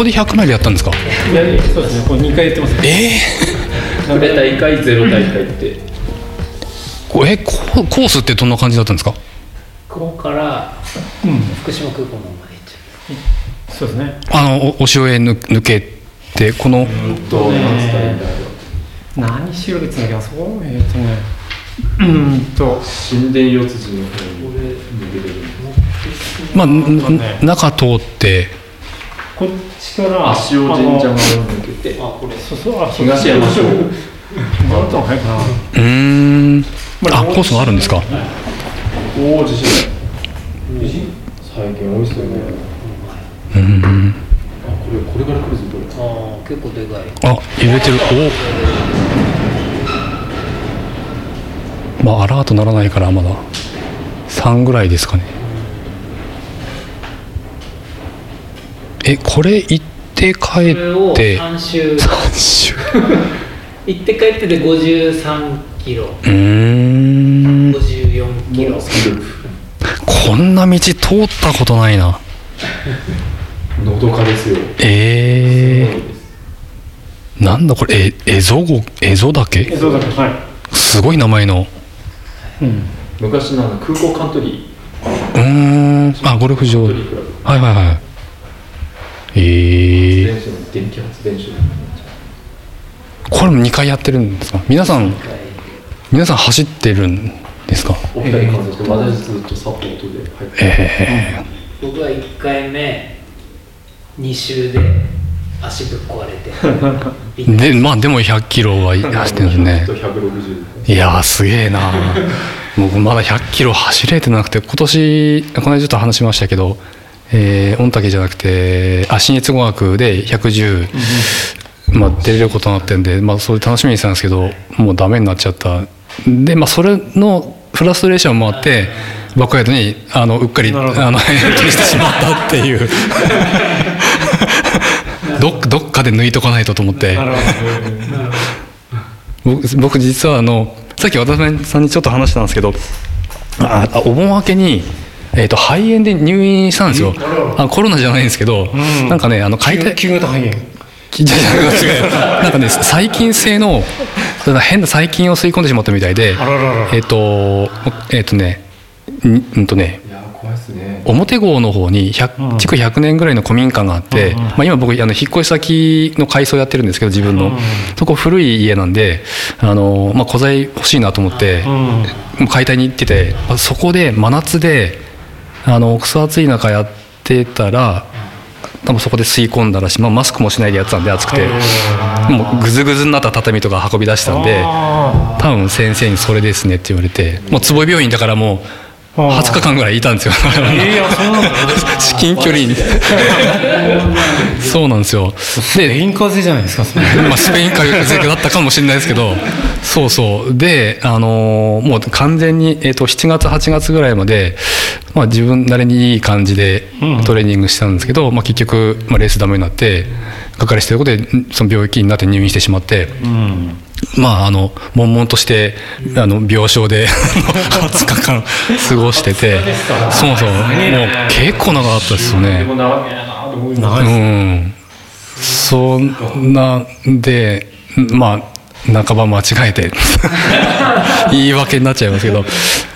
ここでひここで100マイルやったんですか？いやそうですね。これ2回やってます。ねええプレ大会ゼロ大会って。こえココースってどんな感じだったんですか？ここからうん。福島空港の方まで行っちゃそうですね。あのおお塩へ抜抜けてこの何しろ別だっけあそこえっ、とね。うーんと。神殿四辻の方にまあ、ねん中通ってこっちから足尾神社側を抜けて東山省もらったの早いかなうーん。あコースがあるんですか？おお地震最近多いっすよねうんあこれこれから来るぞこれああ結構でかいあ揺れてるおまあアラートならないからまだ3ぐらいですかねえこれ行って帰って。3周。3周。行って帰ってで53キロ。うーん。54キロ。こんな道通ったことないな。のどかですよ。えー、なんだこれ？えエゾゴエゾ岳？そうだけはい。すごい名前の。うん。昔のあの空港カントリうーん。あゴルフ場。はいはいはいえー、電子の電気発電所これも2回やってるんですか？皆さん皆さん走ってるんですか？お二人感想して私ずっとサポートで入ってえ僕は1回目2周で足ぶっ壊れて。でまあでも100キロは走ってるんですね と160いやーすげえな僕まだ100キロ走れてなくて今年この間ちょっと話しましたけど、えー、御嶽じゃなくてあ新越語学で110、まあ、出れることになってんで、まあ、それ楽しみにしてたんですけどもうダメになっちゃった。で、まあ、それのフラストレーションもあってバックヤードにあのうっかりあの返金してしまったっていう。どっどっかで抜いとかないとと思って。僕僕実はあのさっき渡辺さんにちょっと話したんですけどああお盆明けに、えー、と肺炎で入院したんですよ。あコロナじゃないんですけど、ん。なんかねあの解体ど急型肺炎。なんかね細菌性の変な細菌を吸い込んでしまったみたいでえっ、とえっ、とねんうんとね表郷の方に100うん。築100年ぐらいの古民家があって、まあ、今僕あの引っ越し先の改装やってるんですけど自分の、うんそこ古い家なんであの、まあ、古材欲しいなと思って、解体に行っててまあそこで真夏であのクソ暑い中やってたら多分そこで吸い込んだらし、まあ、マスクもしないでやってたんで暑くて。もうグズグズになった畳とか運び出したんであ多分先生にそれですねって言われて。もう坪井病院だからもう20日間ぐらいいたんですよ。至近距離に。そうなんですよ。でスペイン風邪じゃないですかまあ、スペイン風邪だったかもしれないですけど。そうそう。で、あのーもう完全に、えー、と7月8月ぐらいまで、まあ、自分なりにいい感じでうん。トレーニングしたんですけど、まあ、結局、まあ、レースダメになってかかりしてることでんその病気になって入院してしまって。うんまあ、あの悶々としてあの病床で 20日間過ごしててそうそう。もう結構長かったですよね。長いうん、そんなんでまあ半ば間違えて 言い訳になっちゃいますけど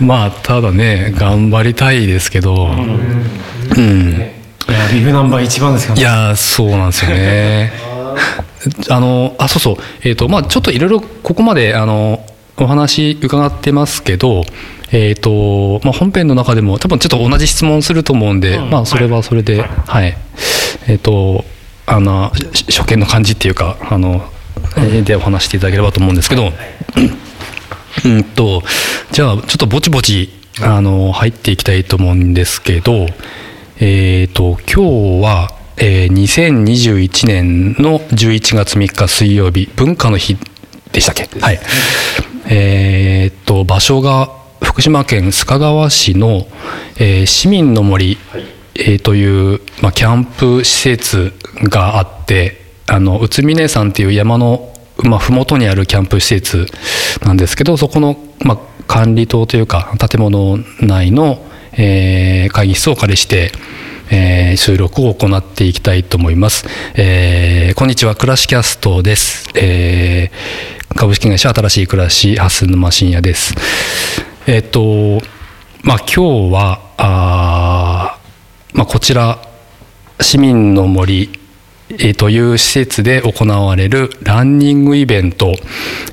まあただね頑張りたいですけど、うん、いやビブナンバー一番ですからいやそうなんですよね。あのあそうそう、えーとまあ、ちょっといろいろここまであのお話伺ってますけど、えーとまあ、本編の中でも多分ちょっと同じ質問すると思うんで、うん。まあ、それはそれで、はい。えー、とあのし初見の感じっていうかあの、えーでお話していただければと思うんですけど、うんとじゃあちょっとぼちぼちあの入っていきたいと思うんですけど、えー、と今日は、えー2021年の11月3日水曜日文化の日でしたっけ？はい。えー、と場所が福島県須賀川市の、えー市民の森、はい。えーという、まあ、キャンプ施設があってあの宇都宮山っていう山の、まあ、麓にあるキャンプ施設なんですけどそこの、まあ、管理棟というか建物内の、えー会議室をお借りして、えー収録を行っていきたいと思います。えーこんにちは、クラシキャストです。えー株式会社新しい暮らし、ハス沼深也です。えっ、と、まあ今日は、あまあこちら、市民の森、えーという施設で行われるランニングイベント、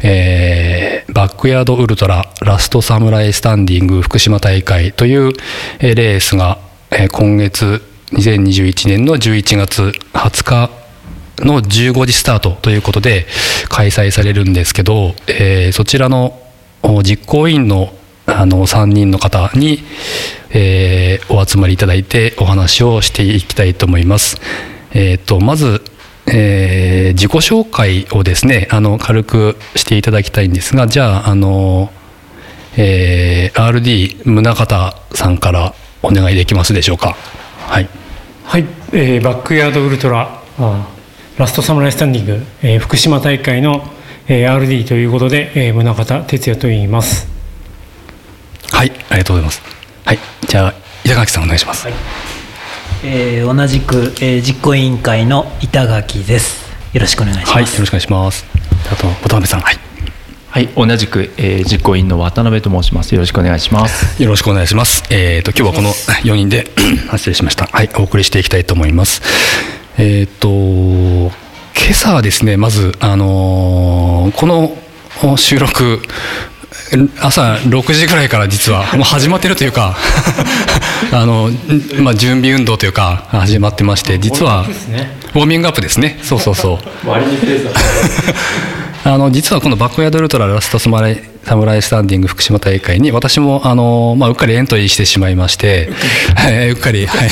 えーバックヤードウルトララストサムライスタンディング福島大会という、えーレースが、えー今月2021年の11月20日の15時スタートということで開催されるんですけど、えーそちらの実行委員のあの3人の方に、えーお集まりいただいてお話をしていきたいと思います。えー、とまず、えー自己紹介をですねあの軽くしていただきたいんですがじゃああの、えー RD 宗方さんからお願いできますでしょうか。はいはい、えーバックヤードウルトラあーラストサムライスタンディング、えー福島大会の、えー RD ということで、えー宗像哲也と言いますはい、ありがとうございます。はい、じゃあ板垣さんお願いします。えー同じく、えー実行委員会の板垣ですよろしくお願いします、はい、よろしくお願いします。あと渡辺さん、はい、はい、同じく、えー実行委員の渡辺と申します。よろしくお願いします。よろしくお願いします。えっ、と今日はこの4人であ失礼しました。はい、お送りしていきたいと思います。えっ、と今朝はですね、まずあのーこのお収録朝6時ぐらいから実は もう始まってるというか あの、んまあ、準備運動というか始まってまして実はウォーミングアップですねそうそうそう 割にペースだあの実はこのバックヤードウルトララストスマライサムライスタンディング福島大会に私もあの、まあ、うっかりエントリーしてしまいまして えーうっかりはい。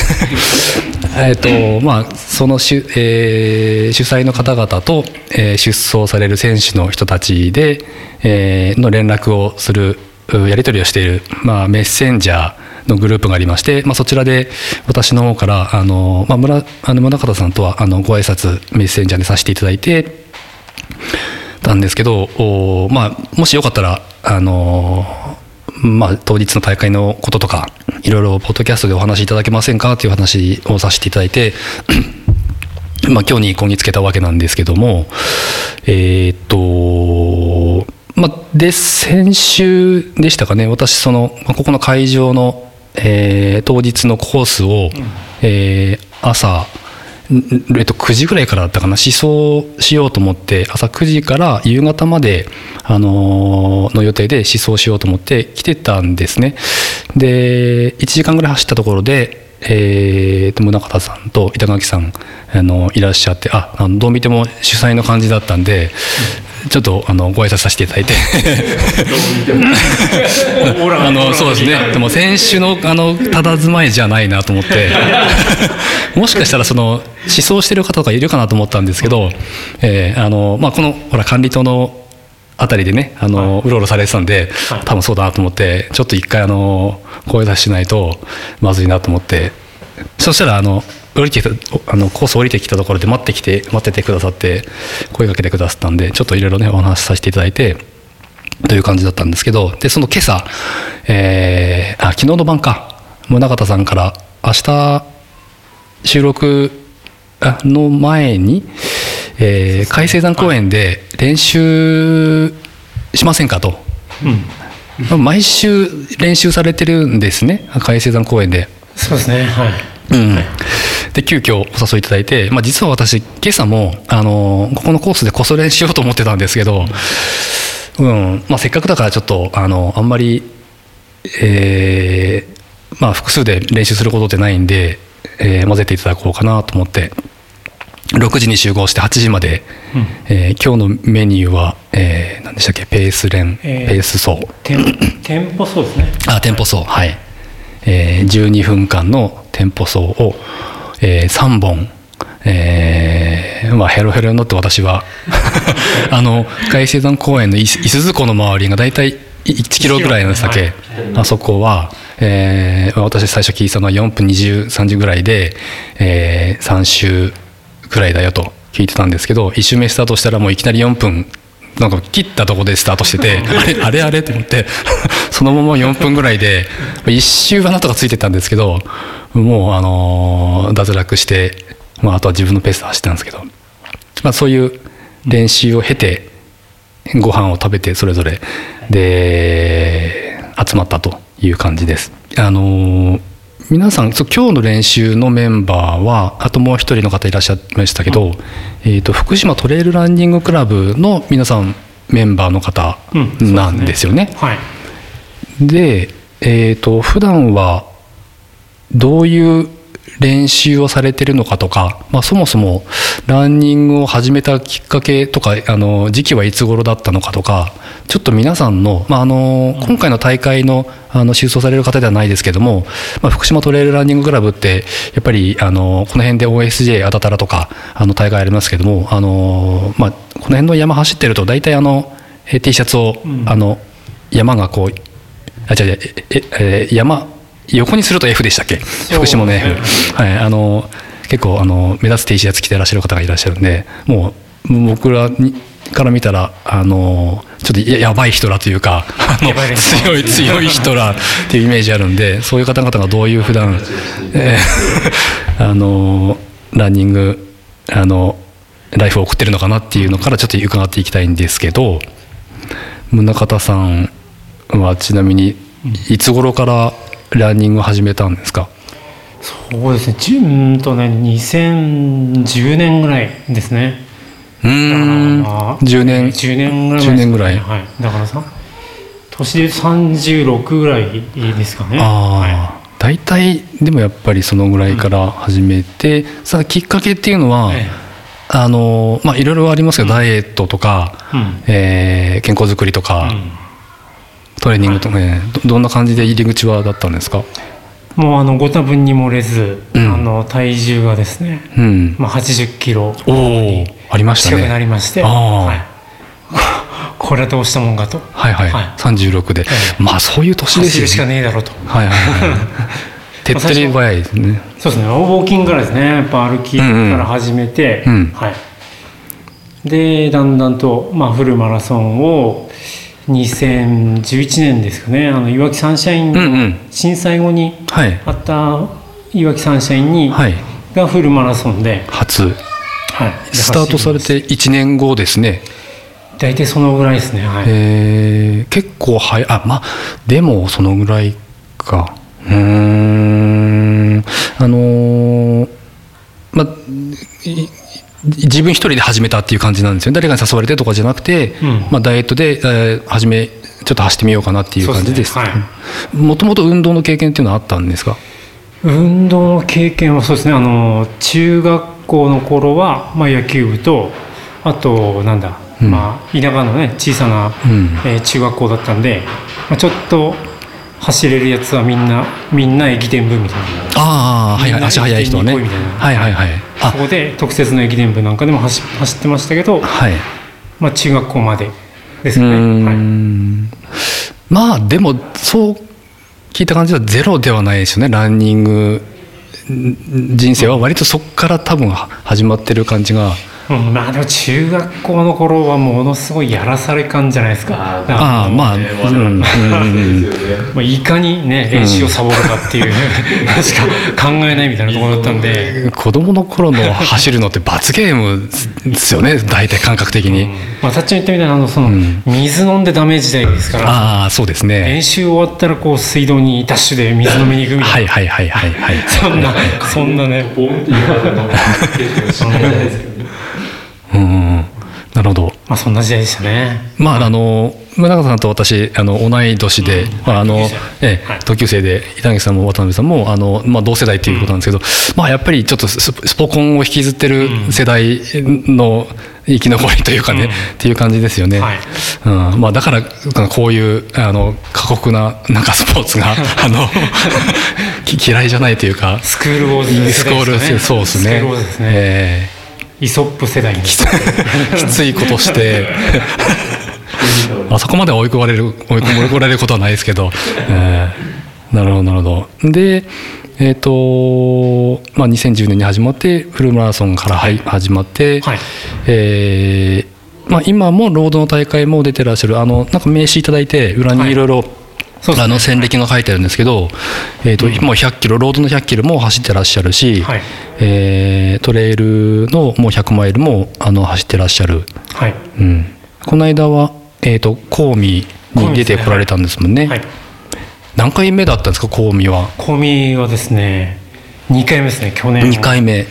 えっとまあその主,、えー主催の方々と、えー出走される選手の人たちで、えーの連絡をするうやり取りをしている、まあ、メッセンジャーのグループがありまして、まあ、そちらで私の方からあの、まあ、村あの村方さんとはあのご挨拶メッセンジャーでさせていただいてたんですけど、おまあ、もしよかったら、あのまあ、当日の大会のこととかいろいろポッドキャストでお話しいただけませんかという話をさせていただいて まあ今日にこぎつけたわけなんですけどもえーっとまあで先週でしたかね私そのまあここの会場の、えー当日のコースを、えー朝んえっと、9時ぐらいからだったかな。思想しようと思って朝9時から夕方まで、あのーの予定で思想しようと思って来てたんですね。で1時間ぐらい走ったところで、えーと宗像さんと板垣さんあのいらっしゃってああのどう見ても主催の感じだったんで、ちょっとあのご挨拶させていただいて。あのそうですね。でも選手のあの佇まいじゃないなと思って。もしかしたらその思想してる方とかいるかなと思ったんですけど、えーあのまあ、このほら管理棟のあたりでねあの、うろうろされてたんで多分そうだなと思ってちょっと一回あの声出ししないとまずいなと思って。そしたらあの降りてきたあのコース降りてきたところで待ってきて待っててくださって声かけてくださったんでちょっといろいろねお話しさせていただいてという感じだったんですけどでその今朝、えーあ昨日の晩か宗像さんから明日収録あの前に、えー海星山公園で練習しませんかと、毎週練習されてるんですね海星山公園で。そうですねはい。うん、で急遽お誘いいただいて、まあ、実は私今朝もあのここのコースでこそ練しようと思ってたんですけど、うんまあ、せっかくだからちょっとあのあんまり、えーまあ、複数で練習することってないんで、えー混ぜていただこうかなと思って6時に集合して8時まで、えー今日のメニューは、えー何でしたっけ？ペース練、えーペース走。店店舗そうですね。あ店舗走。はい、えー12分間の店舗走を、え3本えーまあ、ヘロヘロに乗って私は あの海星山公園のいす伊豆湖の周りが大体1キロぐらいの先、あそこは、えー私最初聞いたのは4分2030ぐらいで、え3周ぐらいだよと聞いてたんですけど1周目スタートしたらもういきなり4分なんか切ったとこでスタートしててあれあれあれと思って そのまま4分ぐらいで1周はなんとかついてたんですけどもう、あのー脱落して、まあ、あとは自分のペースで走ってたんですけど、まあ、そういう練習を経てご飯を食べてそれぞれで集まったという感じです。あのー皆さんそう今日の練習のメンバーはあともう一人の方いらっしゃいましたけど、えー、と福島トレイルランニングクラブの皆さんメンバーの方うんなんですよね。はいで、えー、と普段はどういう練習をされてるのかとか、まあ、そもそもランニングを始めたきっかけとかあの時期はいつ頃だったのかとかちょっと皆さんの,、まあ、あの今回の大会のあの出走される方ではないですけども、まあ、福島トレイルランニングクラブってやっぱりあのこの辺で OSJ あたたらとかあの大会ありますけどもあの、まあ、この辺の山走ってると大体あのえー T シャツを、あの山がこうあ違う違うえええー山横にすると F でしたっけ？福島の F、はい、あの結構あの目立つ T シャツ着てらっしゃる方がいらっしゃるんでもう僕らにから見たらあのちょっとややばい人らというかあの強い強い人らっていうイメージあるんでそういう方々がどういう普段、えー あのランニングあのライフを送ってるのかなっていうのからちょっと伺っていきたいんですけど宗像さんはちなみにいつ頃からランニングを始めたんですか？そうですね。じゅうーんとね2010年ぐらいですね。うーん。だからまあ10年。10年ぐらいね。10年ぐらい。はい。だからさ年で36ぐらいですかね。あはい。あ大体でもやっぱりそのぐらいから始めて、さあきっかけっていうのは、ええ。あのまあいろいろありますけど、ダイエットとか、うん。えー健康づくりとか、うんトレーニングとかねどどんな感じで入り口はだったんですか？もうあのご多分に漏れず、うん。あの体重がですね、うん。まあ、80キロおおありましたね。近くなりまして、あー。はい、これはどうしたもんかと。はいはい、はい。36で、えまあそういう年です走るしかよねねえだろうと。はいはいはい。手っ取り早いですね。そうですね。ウォーキングからですね。やっぱ歩きから始めて、うん。うん。はい、でだんだんと、まあ、フルマラソンを2011年ですかね。あのいわきサンシャインうんうん。震災後にはい。あったいわきサンシャインに、はい。がフルマラソンで、初。はい、スタートされて1年後ですね。大体そのぐらいですね。はい、えー。結構早い。あまあでもそのぐらいか。うーん。あのーまあい自分一人で始めたっていう感じなんですよね。誰かに誘われてとかじゃなくて、うん。まあ、ダイエットで、えー始めちょっと走ってみようかなっていう感じで。すもともと運動の経験っていうのはあったんですか？運動の経験はそうですね。あの中学校の頃は、まあ、野球部とあとなんだ、うん。まあ、田舎のね小さな、うん。えー中学校だったんで、まあ、ちょっと走れるやつはみんなみんな駅伝部みたいな。ああはいはい。足速い人はね。はいはいはい。あ。そこで特設の駅伝部なんかでも走走ってましたけど、はい。まあ、中学校までですね、はい、んまあでもそう聞いた感じはゼロではないですよね。ランニングん人生は割とそこから多分は始まってる感じが。うん、まあでも中学校の頃はものすごいやらされ感じゃないですか。あああまあ、うん。まあ、いかにね練習をサボるかっていう、しか考えないみたいなところだったんで、子供の頃の走るのって罰ゲームですよね大体感覚的に、まあ、たっちゃん言ったみたいなあのその、うん。水飲んでダメ時代ですから。ああそうですね。練習終わったらこう水道にダッシュで水飲みに行くみたいな、はいはいはいはいはいそんなそんなね。ボンって言われたうんなるほど。まあそんな時代でしたね。まああの宗像さんと私あの同い年で、まああのええはい。同級生で板垣さんも渡辺さんもあの、まあ、同世代ということなんですけど、まあやっぱりちょっとススポコンを引きずってる世代の生き残りというかね、うん。っていう感じですよね。はい。うん、まあだからこういうあの過酷ななんかスポーツが あのき嫌いじゃないというか。スクールウォーズ世代ですスコールそうですね。スクールウォーズですね、えイソップ世代にえ きついことして。あそこまで追い込まれる追い込まれることはないですけど、えーなるほどなるほど。でえっ、とまあ2010年に始まってフルマラソンからはい始まって、はい。えーまあ、今もロードの大会も出てらっしゃる。あのなんか名刺いただいて裏にいろいろあの戦歴が書いてあるんですけど、えーともう100キロロードの100キロも走ってらっしゃるし、はい。えートレイルのもう100マイルもあの走ってらっしゃる、はい。うん、この間は、えー、とコーミに出てこられたんですもんね。はい。何回目だったんですかコーミは？コミはですね2回目ですね去年。2回目。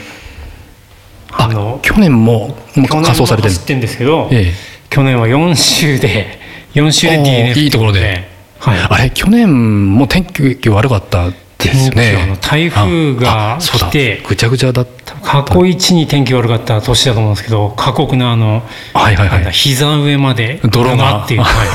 ああの去年も仮装されてるんですけど、ええ。去年は4週で4週で DNF いいところではい。あれ去年も天気悪かったですね。台風が来てぐちゃぐちゃだった。過去一に天気悪かった年だと思うんですけど過酷なあの、はいはいはい。膝上まで泥が。っていう、はい、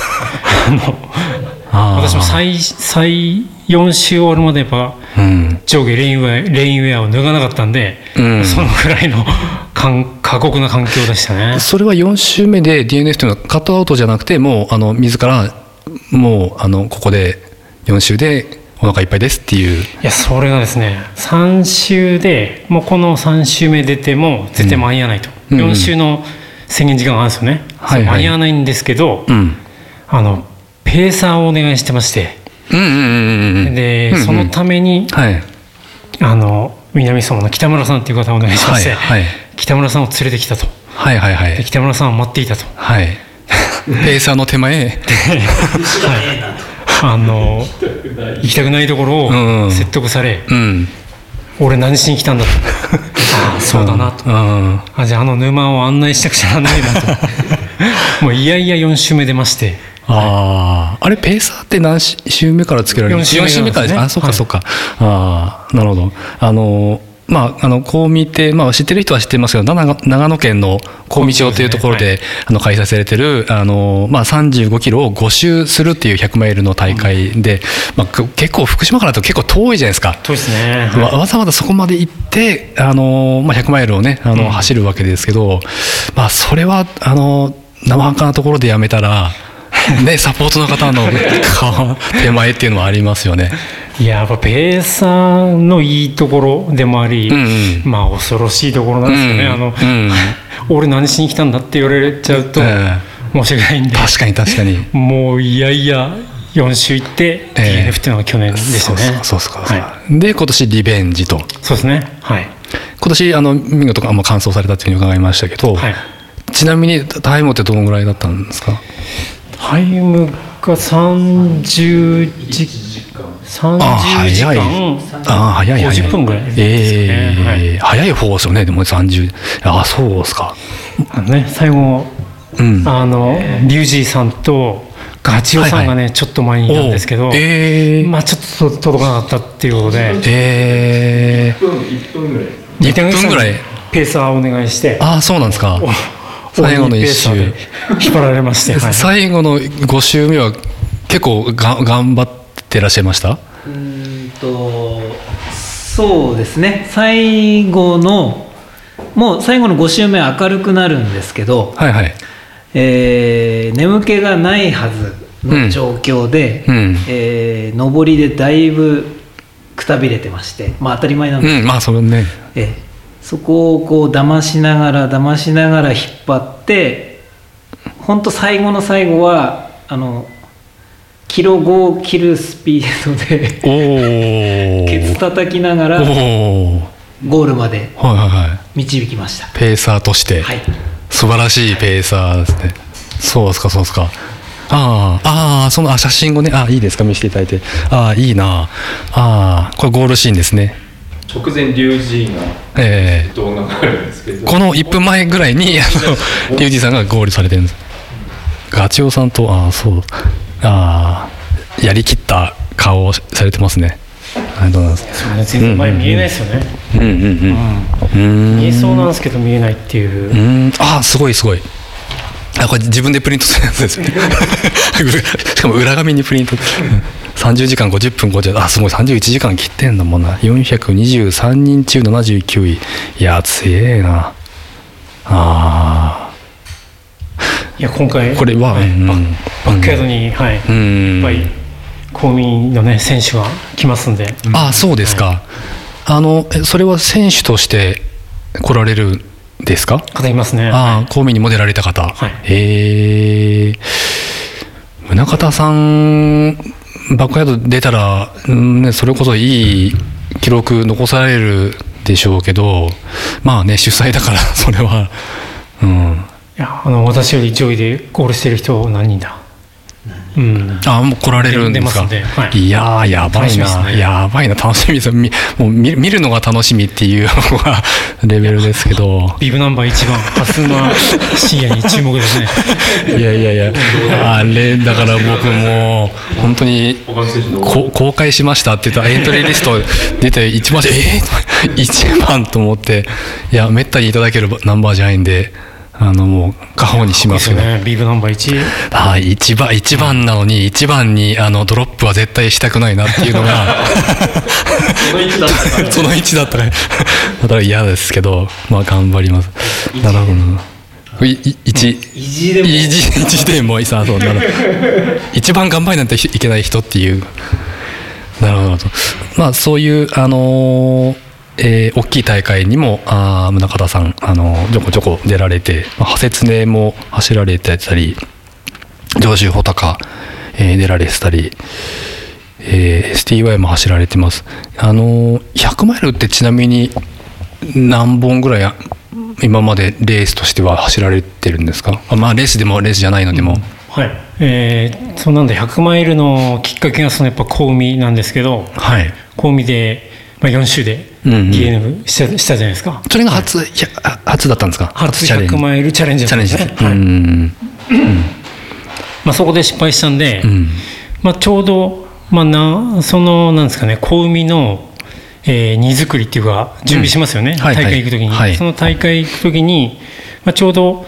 あの 私も最最4週終わるまでやっぱうん。上下レインウェアレインウェアを脱がなかったんで、うん。そのぐらいのかん過酷な環境でしたね。それは4週目で DNF というのはカットアウトじゃなくてもうあの自らもうあのここで4週でお腹いっぱいですっていう。いやそれがですね3週でもうこの3週目出ても絶対間に合わないと、うん。4週の制限時間があるんですよね、はいはい。間に合わないんですけど、うん。あのペーサーをお願いしてまして。で、そのためにはい。あの南相馬の北村さんっていう方をお願いしまして、はいはい。北村さんを連れてきたと。はいはいはい。で北村さんを待っていたと。はい ペーサーの手前。後ろねえなとあの行きたくないところうん。を説得され、うん。俺何しに来たんだと。ああそうだなと、うん。あじゃああの沼を案内したくちゃならないなと。もういやいや4週目出まして。あああれペーサーって何週目からつけられる四週目四からですなんです。ねあそうかはいそうか、ああなるほど。あのまあ、あのこう見て、まあ、知ってる人は知ってますけど長野県の小道町というところであの開催されてるあの、まあ、35キロを5周するっていう100マイルの大会で、まあ、く結構福島からだと結構遠いじゃないですか。そうですね、わわざわざそこまで行って、あのまあ、100マイルをねあの、走るわけですけど、まあ、それはあの生半可なところでやめたら、ね、サポートの方のか手前っていうのはありますよね。いややっぱペーサーのいいところでもあり、うんうん。まあ恐ろしいところなんですよね、うんあの、うん 俺何しに来たんだって言われちゃうとえ申し訳ないんで、確かに確かに。もういやいや4週行ってええ。DNF っていうのが去年でしたね、そうそうそうそう、はで今年リベンジと。そうですね。はい。今年あの見事あの完走されたというふうに伺いましたけど、はい。ちなみにタイムってどのぐらいだったんですか？タイムが30時30あ時早い。間。ああ早い早い。50分ぐらいですね。ええはい。早い方ですよねでも30ああそうですか。あのね最後うん。あのリュウジーさんとガチオさんがね、ちょっと前にいたんですけど、おええまあちょっと届かなかったっていうことで。ええ1分1分ぐらい。1分ぐらい。ペーサーをお願いして。ああそうなんですか最後の1周。引っ張られまして、はい。最後の5周目は結構が頑張ってらっしゃいました？うーんとそうですね。最後のもう最後の5週目は明るくなるんですけど、はいはい。えー眠気がないはずの状況で、うん。うん。えー上りでだいぶくたびれてましてまあ当たり前なんですけど、うんまあそれね。ええそこをこう騙しながら騙しながら引っ張って本当最後の最後はあのキロ5を切るスピードでおおケツ叩きながおらおゴールまではいはいはい。導きました。ペーサーとして、はい。素晴らしいペーサーですね。そうですかそうですか。ああああそのあ写真をねあいいですか見せていただいて。ああいいな。ああこれゴールシーンですね。直前リュウジーがええ。動画があるんですけど。この1分前ぐらいにあのリュウジさんがゴールされてるんです。ガチオさんとああそう。ああやりきった顔をされてますね。ありがとうございます。そうね。全然前見えないですよね、うんうんうんうん。見えそうなんですけど見えないっていう、うん。あすごいすごい。あこれ自分でプリントするやつですよね。しかも裏紙にプリント30時間50分50あすごい31時間切ってんだもんな423人中79位。いや強えな。あいや今回これははいうんバックヤードに、はい。ーうん。いっぱい公民のね選手が来ますんで、あそうですか、あのえそれは選手として来られるんですか？方いますね。ああ公務員にも出られた方、はい。へえ宗像さんバックヤード出たら、うんね、それこそいい記録残されるでしょうけどまあね主催だからそれは。うん。いやあの私より上位でゴールしてる人何人だ？うん。あもう来られるんですか？はい。いやーやばいな、ね。やばいな。楽しみです。みもう見見るのが楽しみっていうのがレベルですけど。ビブナンバー1番蓮沼深夜に注目ですね。いやいやいや。あれだから僕もう本当にこ公開しましたって言ったらエントリーリスト出て一番 えー、一番と思って。いやめったにいただけるナンバーじゃないんであのもう過保にしますけど、ね。ビブナンバー1はい、一番一番なのに一番にあのドロップは絶対したくないなっていうのが。その位置だったからその位置だった嫌ですけどまあ頑張ります。なるほどな。いい一意地でも。いさそうなる一番頑張りなんていけない人っていう。なるほど。まあそういうあのーえー大きい大会にもあー宗像さん、あのーちょこちょこ出られて、まあ、派切ねも走られてたり上州穂高、えー出られてたり、えー STY も走られてます。あのー100マイルってちなみに何本ぐらい今までレースとしては走られてるんですか？あまあレースでもレースじゃないのでも、はい。えー、そうなんで100マイルのきっかけがそのやっぱ小海なんですけどはい。小海で、まあ、4周で DNF した,、したじゃないですか。それが初、いやあ初だったんですか？初チャレンジ。100マイルチャレンジチャレンジですね、はい。うんまあ、そこで失敗したんで、うん。まあ、ちょうど、まあ、なそのなんですかね小海の、えー荷造りっていうか準備しますよね、大会行く時に、はい。その大会行く時に、まあ、ちょうど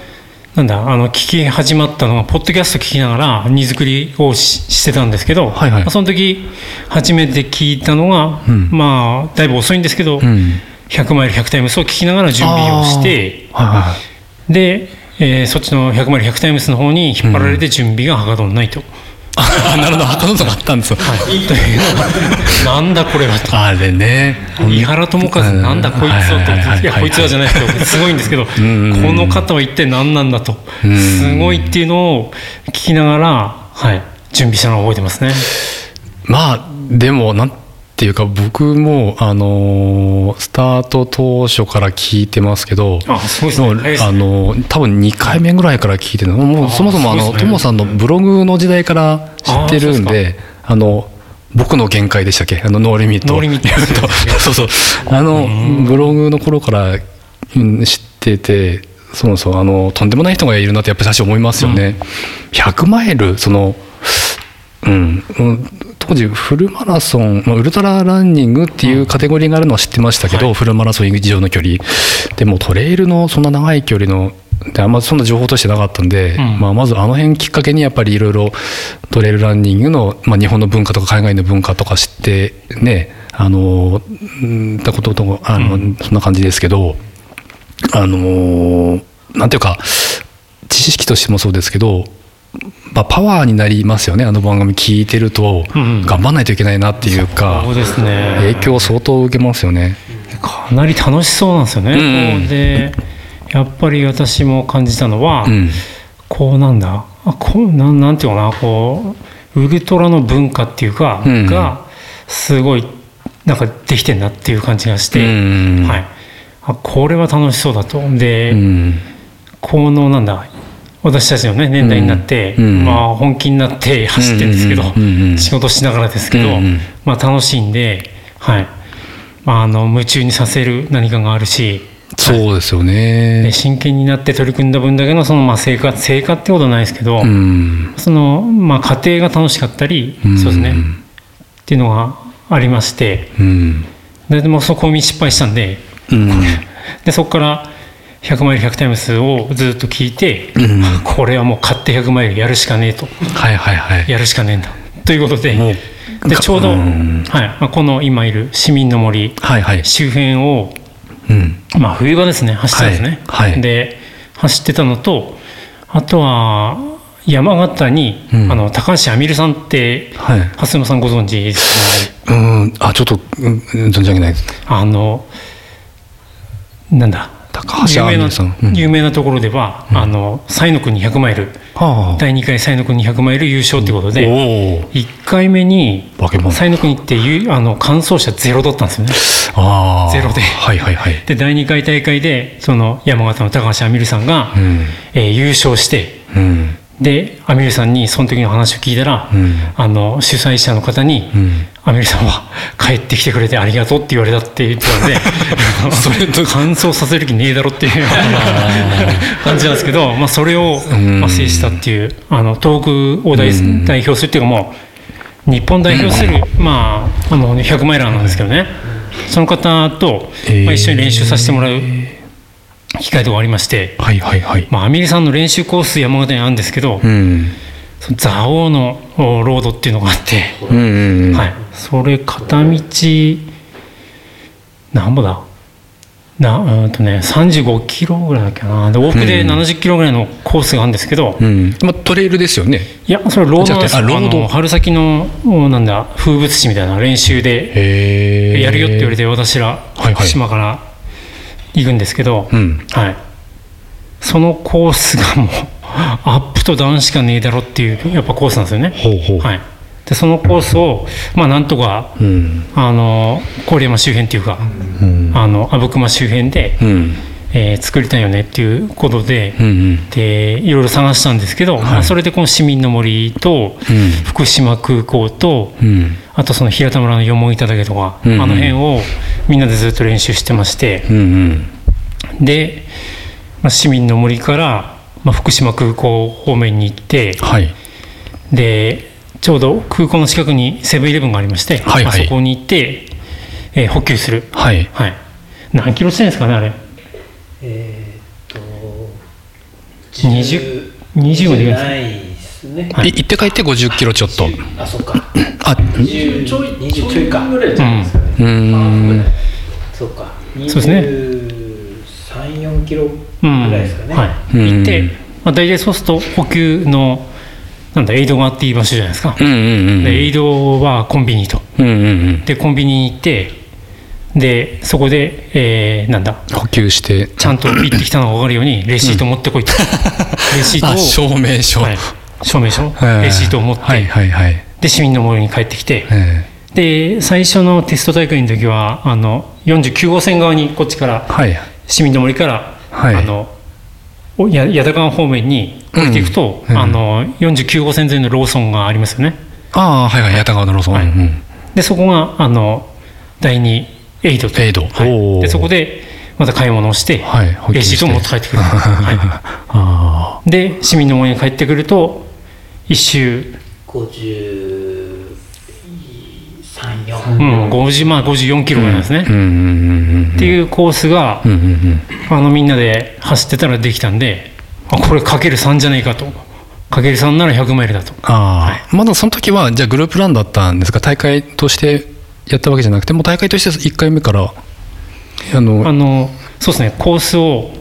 なんだあの聞き始まったのがポッドキャスト聞きながら荷造りをししてたんですけど、はいはい。まあ、その時初めて聞いたのが、うん。まあだいぶ遅いんですけど、うん。100マイル100タイムスを聞きながら準備をしてはいはいはい。で、えーそっちの100マイル100タイムスの方に引っ張られて準備がはかどんないと。あ なるほど墓のがあったんですよ、とい。なんだこれはと。あれね。井原智和なんだこいつはと、はいやこいつはじゃないですけどすごいんですけど こん。うんの方は一体何なんだと。ん。すごいっていうのを聞きながら、はい、準備したのを覚えてますね。まあでもなんていうか僕もあのースタート当初から聞いてますけどあそうですね。もう早いですねあの多分2回目ぐらいから聞いてるのもうそもそもあのそうですね。トモさんのブログの時代から知ってるんあであの僕の限界でしたっけ？あのノーリミット。ノーリミット そうそう。あのブログの頃からうん知っててそうそう。あのとんでもない人がいるなってやっぱり最初思いますよね、100マイルそのうん、うん当時フルマラソン、まあ、ウルトラランニングっていうカテゴリーがあるのは知ってましたけど、フルマラソン以上の距離。でもトレイルのそんな長い距離のであんまそんな情報としてなかったんで、ん。まあ、まずあの辺きっかけにやっぱりいろいろトレイルランニングの、まあ、日本の文化とか海外の文化とか知ってねあのうんたこととあの、そんな感じですけどあのなんていうか知識としてもそうですけどまあ、パワーになりますよねあの番組聞いてると。うんうん。頑張らないといけないなっていうか、そうですね。影響を相当受けますよね。かなり楽しそうなんですよね。うんこうでやっぱり私も感じたのは、うん。こうなんだ。あこうなんなんていうのかな。こうウルトラの文化っていうか、うん。がすごいなんかできてんなっていう感じがして、うん。はい、あこれは楽しそうだと。で、うん。このなんだ私たちの、ね、年代になって、うん。まあ、本気になって走ってるんですけど、うんうんうん仕事しながらですけど、うんうん。まあ、楽しいんで、はい。まあ、あの夢中にさせる何かがあるし、そうですよでね。真剣になって取り組んだ分だけのそのまあ成果成果ってことはないですけど、うん。そのまあ過程が楽しかったり、うん。そうですね。っていうのがありまして。うん。ででもそこに失敗したんでうん。でそこから100マイル100タイムスをずっと聞いて、うん。これはもう買って100マイルやるしかねえと。はいはいはい。やるしかねえんだ。ということででちょうど、うん。はい。まあ、この今いる市民の森はいはい。周辺を、うん。まあ、冬場ですね。走ってたんですね、はい。はい。で走ってたのとあとは山形に、うん。あの高橋亜美るさんってはい。蓮野さんご存知ですか？うん。あちょっとうん存じ上げないです。あのなんだ？高橋有名な有名なところでは、あの西の国100マイル。はあ。第2回西の国100マイル優勝ということで、おお1回目に西の国っていうあの完走者ゼロだったんですよね。ゼロで。はいはいはい。で第2回大会でその山形の高橋亜美ルさんが、うん。えー優勝してうん。で亜美ルさんにその時の話を聞いたら、うん。あの主催者の方に、うんアミルさんは帰ってきてくれてありがとうって言われたって言ってたんで それと乾燥させる気ねえだろっていう感じなんですけど、まあ、それをん。まあ制したっていうあの東北を代表するっていうかもう日本代表する、まあ、あの100マイラーなんですけどね。その方と、まあ、一緒に練習させてもらう機会とかありまして、はいはいはいまあ、アミリさんの練習コー。ス山形にあるんですけど、うんその蔵王のおロードっていうのがあって。うんうんうん。はい、それ片道なんぼだ？なうんとね35キロぐらいだっけな。で往復でうん。70キロぐらいのコースがあるんですけど、うん。まあトレイルですよね。いやそれロードなんです。あロード。の春先のおなんだ風物詩みたいな練習でやるよって言われて私らはいはい。福島から行くんですけど、うん。はい、そのコースがもうアップとダウンしかねえだろっていうやっぱコースなんですよね。ほうほう。はい、でそのコースをまあなんとかうん。あの郡山周辺っていうか、うん。あの阿武隈周辺で、うん。えー作りたいよねっていうことで、うんうん。でいろいろ探したんですけど、まあ、それでこの市民の森とうん。福島空港と、うん。あとその平田村のよもぎ岳とか、うんうん。あの辺をみんなでずっと練習してまして、うんうん。で、まあ、市民の森から、まあ、福島空港方面に行ってはい。でちょうど空港の近くにセブンイレブンがありまして、はいはい。まあそこに行って、えー補給する。はい。はい。何キロしてんですかね、あれ？えーっと20 20までいくんですか？ないですね。はい。い行って帰って50キロちょっと。あそっか。あ20ちょい20ちょいかぐらいじゃないですかね。うーん。そうか。そうですね234キロぐうん。らい。ですかね、はい。うん。行って、まあ、大体そうすると補給の、なんだ、エイドがあっていい場所じゃないですか。うんうんうんで、エイドはコンビニと。うんうんうん。で、コンビニに行って、で、そこで、えーなんだ、補給して。ちゃんと行ってきたのが分かるように、レシート持ってこいと。レシートを、あ証明書。はい、証明書、えー。レシートを持って、はいはいはい。で、市民の森に帰ってきて、えで最初のテスト大会の時はあの49号線側にこっちからーはい。市民の森から、はい。あのおや矢田川方面に降りていくと、うん。うん。あの49号線沿いのローソンがありますよね。ああはいはい。八田川のローソン、はい。でそこがあの第2エイドと。エイド。おはい、ー。でそこでまた買い物をして、はい。レシートを持って帰ってくる、はあい、で市民の森に帰ってくると一周、534うん、50まあ54キロぐらいなんですね、あうんうんうんうん。っていうコースが、うんうんうんあのみんなで走ってたらできたんで、あこれかける3じゃないかと。かける3なら100マイルだと。ああ、まだその時はじゃあグループランだったんですか？大会としてやったわけじゃなくてもう大会として1回目からあのあの、そうですね、コースを思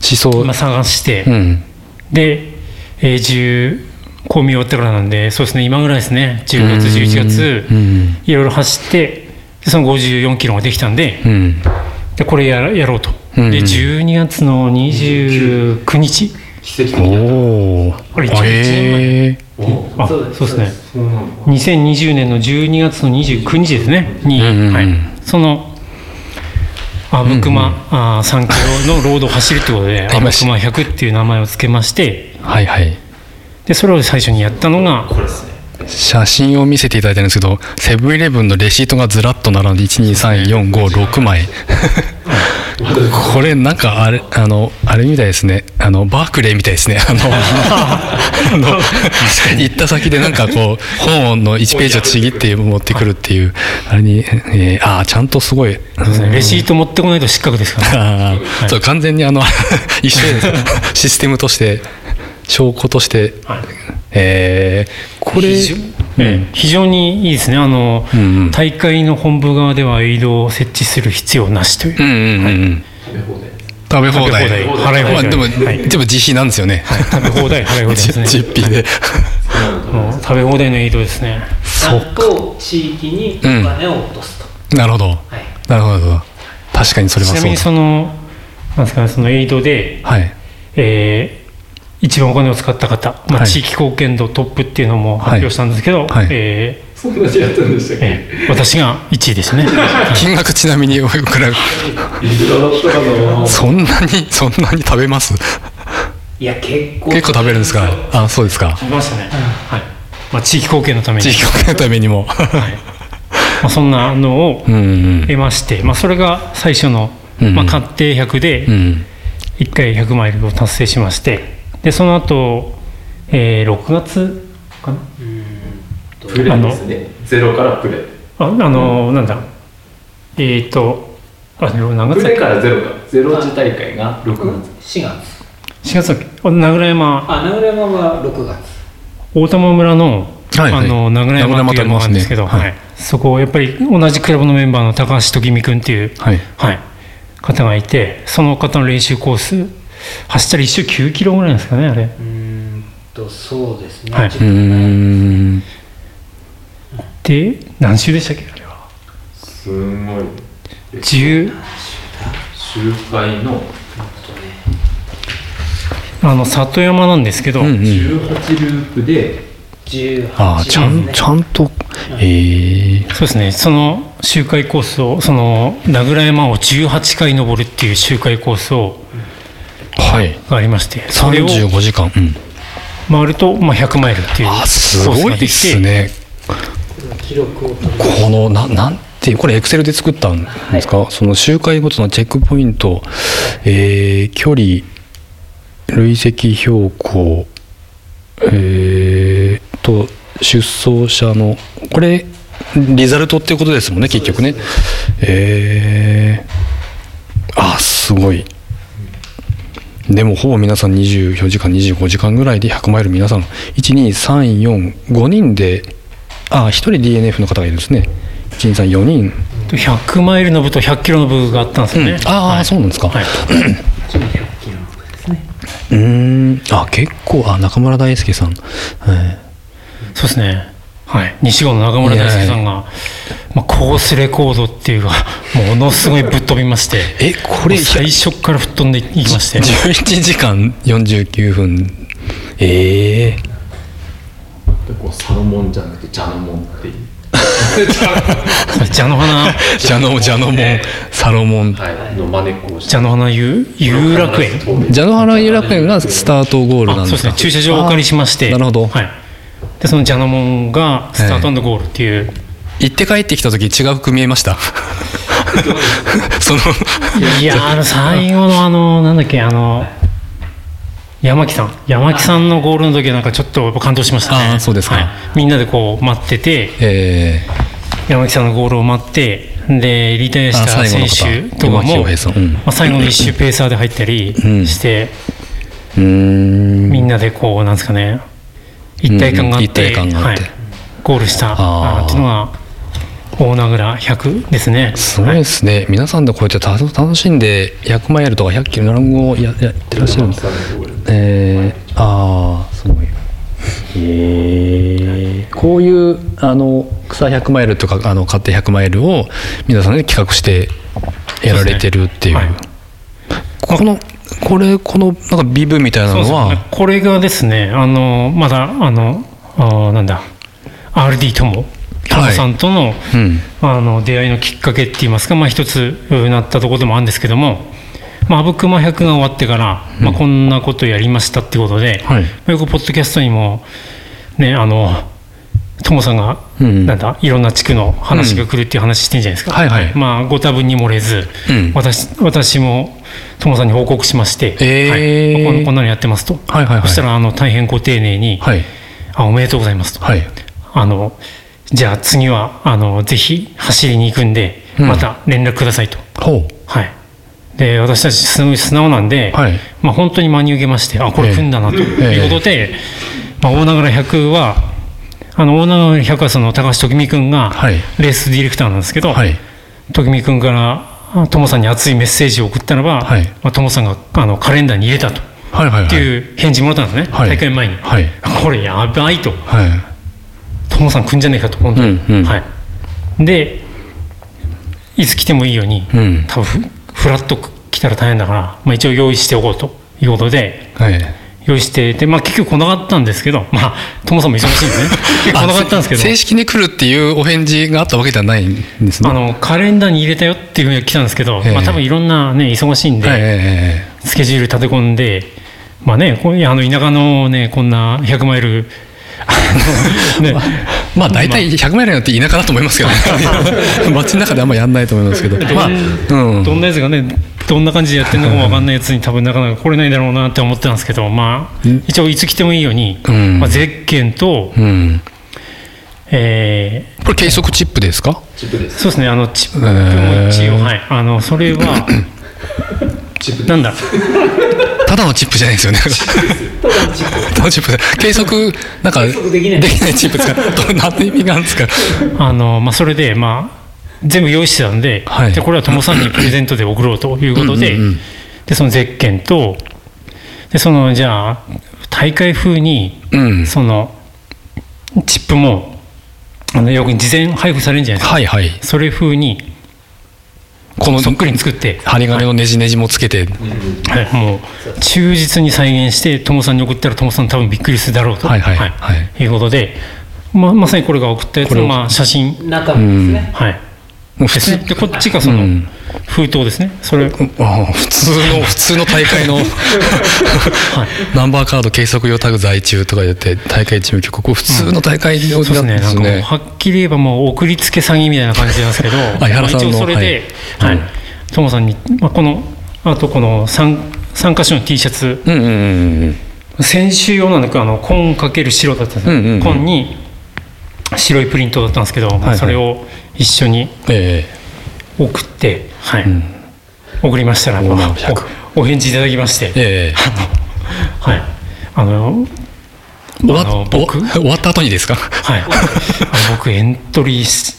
想今探して、うん。で、えー、10、こう見終わってからなんで、そうですね、今ぐらいですね、10月、11月、うん。いろいろ走って、でその54キロができたんで、うん。でこれやらやろうと。うん。で、12月の29日、奇跡的な。おおこれ一応へえあそうです。そうですね。そうなんだ。2020年の12月の29日ですね、に、はい、その阿武隈、あー3キロのロードを走るということで、阿武隈100っていう名前を付けまして、はいはいでそれを最初にやったのが。写真を見せていただいてるんですけどセブンイレブンのレシートがずらっと並んで12345枚 これなんかあれあのあれみたいですね。あのバークレーみたいですね。あの行った先でなんかこう本の1ページをちぎって持ってくるっていうあれに、えーああちゃんとすごい。レシート持ってこないと失格ですから、ね、そう完全にあの 一緒です。システムとして証拠として、はい。えーこれ非常,、ええ非常にいいですね。あの、うんうん。大会の本部側ではエイドを設置する必要なしという、うんうんうんうん。食べ放題。払い放題。まあ、でも、はい。全部自費なんですよね、食べ放題払い放題ですね。実費で。もう食べ放題のエイドですね。ちゃんと地域にお金を落とすと、なるほど。はい。なるほど。確かにそれはそうだ。ちなみにそのなんですかねそのエイドで、はい。えー一番お金を使った方、まあはい。地域貢献度トップっていうのも発表したんですけど、はい。えそんなにやったんでしたっーけ？えー私が1位ですね。金額ちなみにおいくら？そんなにそんなに食べます？いや結構。結構食べるんですか？あそうですか。ありましたね。はい。まあ地域貢献のために、地域貢献のためにも。はい。まあそんなのをうんうん。得まして、まあそれが最初の、うんまあ確定100でうん。1回100マイルを達成しまして、でその後、えー6月かな？プレですね。ゼロからプレああのなんだ？えっ、とあでも何月プだっけ？レからゼロか。ゼロ時大会が6月。4月。4月だっけ？あ名倉山。あ名倉山は6月。大玉村の,、はいはい。あの名倉山っていう山があるんですけど、ね。はい。そこやっぱり同じクラブのメンバーの高橋時美君っていう、はい。はい、方がいてその方の練習コース走ったら一周9キロぐらいですかねあれ。うーんとそうですね、はい。うーん。で何周でしたっけあれは。すんごい10周回の。あの里山なんですけど、うんうん18ループで。18あちゃんちゃんと。ええそうですね、その周回コースを、その名倉山を18回登るっていう周回コースをはいがありまして、それを35時間。うん。回ると、まあ、100マイルっていうコあーすスごいですね。記録を取るこのななんていうこれエクセルで作ったんですか、その周回ごとのチェックポイント、えー距離累積標高。えーと出走者のこれリザルトっていうことですもんね結局ね。えー、あすごいでもほぼ皆さん24時間25時間ぐらいで100マイル皆さん。12345人であ1人 DNF の方がいるんですね。123 4人、100マイルの部と100キロの部があったんですよね。うん。ああ、はい。そうなんですか、はい、100キロのことですねうーん。あ結構あ中村大輔さん、はい。そうですね、はい、西郷の中村大輔さんが、まあ、コースレコードっていうか、ものすごいぶっ飛びまして、えこれ最初から吹っ飛んでいきまして、11時間49分ええこうサロモンじゃなくてジャノモンっていう。蛇の花、ジャノジャノモン。サロモン。はいの真似をして蛇の花遊遊楽園。ジャノハラ遊楽園がスタートゴールなあんですか？そうですね。駐車場をお借りしまして。あなるほど、はい、でそのジャノモンがスタートゴールっていう、行って帰ってきた時違う服見えました？そのいやーあの最後のあのなんだっけあの山木さん。山木さんのゴールの時はなんかちょっとやっぱ感動しましたね。あーそうですか。はい、みんなでこう待っててえ山木さんのゴールを待ってでリタイアした選方手とかも、うん。まあ、最後の一周ペーサーで入ったりうんして、ー、うーん。みんなでこうなんですかね一体感があって,、うん一体感があって。はい、ゴールしたあー。あーっていうのが大名倉100ですね。すごいですね、皆さんでこうやって楽楽しんで100マイルとか100キロランゴをややってらっしゃるんです。えー、ああすごい。えー、こういうあの草100マイルとかあの勝手100マイルを皆さんで企画してやられてるっていう。そうですね。このこれこのなんかビブみたいなのは？これがですねあのまだあのあーなんだ RD ともタモさんとの,、うん。あの出会いのきっかけって言いますか、まあ、一つうなったところでもあるんですけども、まあ、阿武隈100が終わってから、まあ、こんなことやりましたってことで、はい。まあよくポッドキャストにもねあのトモさんが、うん。なんだいろんな地区の話が来るっていう話してんじゃないですか、はいはい。まあご多分に漏れず、うん。私私もトモさんに報告しまして、えー。はい。こんこんなのやってますと、はいはいはい。そしたらあの大変ご丁寧に、はい。あおめでとうございますと、はい。あのじゃあ次はあのぜひ走りに行くんで、うん。また連絡くださいと。はい。で私たちすごい素直なんで、はい。まあ、本当に真に受けましてあこれ組んだなとええいうことで、まあ、大長100はあの大長100はその高橋時美君がはい。レースディレクターなんですけど、はい。時美君からあトモさんに熱いメッセージを送ったらば、はい。まあ、トモさんがあのカレンダーに入れたと。はいはいはい。っていう返事もらったんですね、はい。大会前に、はい。これやばいと、はい。トモさん来んじゃねえかと、本当に。うんうん。はい、で、いつ来てもいいように、うん。多分フフラット来たら大変だから、まあ、一応用意しておこうということではい用意してで、まあ、結局来なかったんですけどまあトモさんも忙しいんでね。来なかったんですけど。正式に来るっていうお返事があったわけじゃないんですね。あのカレンダーに入れたよっていうふうには来たんですけど、ええ。まあ、多分いろんなね忙しいんで、はいえスケジュール立て込んで、まあね、こういうあの田舎のね、こんな100マイル、ね、え まあ大体100マイルなんて田舎だと思いますけどね。街の中であんまやんないと思いますけど。まあうん。どんなやつがね、どんな感じでやってるのかも分かんないやつに、多分なかなか来れないだろうなって思ってたんですけど、まあ、一応、いつ来てもいいように、うん。まあ、ゼッケンと、うん。えこれ計測チップですか？チップでーす。そうですね、あのチップも一応、はい、あのそれは、チップなんだ、ただのチップじゃないですよね。ただのチップ計測なんか計測できない。チップですか？ど何の意味があるんですか？あのまあ、それで、まあ、全部用意してたんで,、はい。でこれは友さんにプレゼントで送ろうということでうんうんうん。でそのゼッケンとでそのじゃあ大会風にうん。そのチップもあのよく事前配布されるんじゃないですか、はいはい。それ風にこのそっくりに作って、針金のねじねじもつけて。はい、もう忠実に再現して友さんに送ったら友さん多分びっくりするだろうと、はいはい。はい。い。うことで、ままさにこれが送ったやつの、まあ、写真、中身ですね、はい、もう普通こっちがそのうん。封筒ですね、それ。ああ普通の普通の大会の ナンバーカード計測用タグ在中とか言って大会チーム曲これ普通の大会のそうですね、やつですなんかもうねはっきり言えばもう送りつけ詐欺みたいな感じなんですけど、原さんのまあ一応それで、ははい。い、トモさんに、まあ、この、あとこの 3, 三箇所の T シャツ、うんうんうんうん先週用なんだけど、あの紺かける白だったんですよ、うんうんうん。紺に白いプリントだったんですけど、はいそれを一緒にえ送って、はい。ん。送りましたら、おまあ100おお返事いただきまして、ええ。えはい、あの終わあの僕終わった後にですか？はい、あの僕エントリー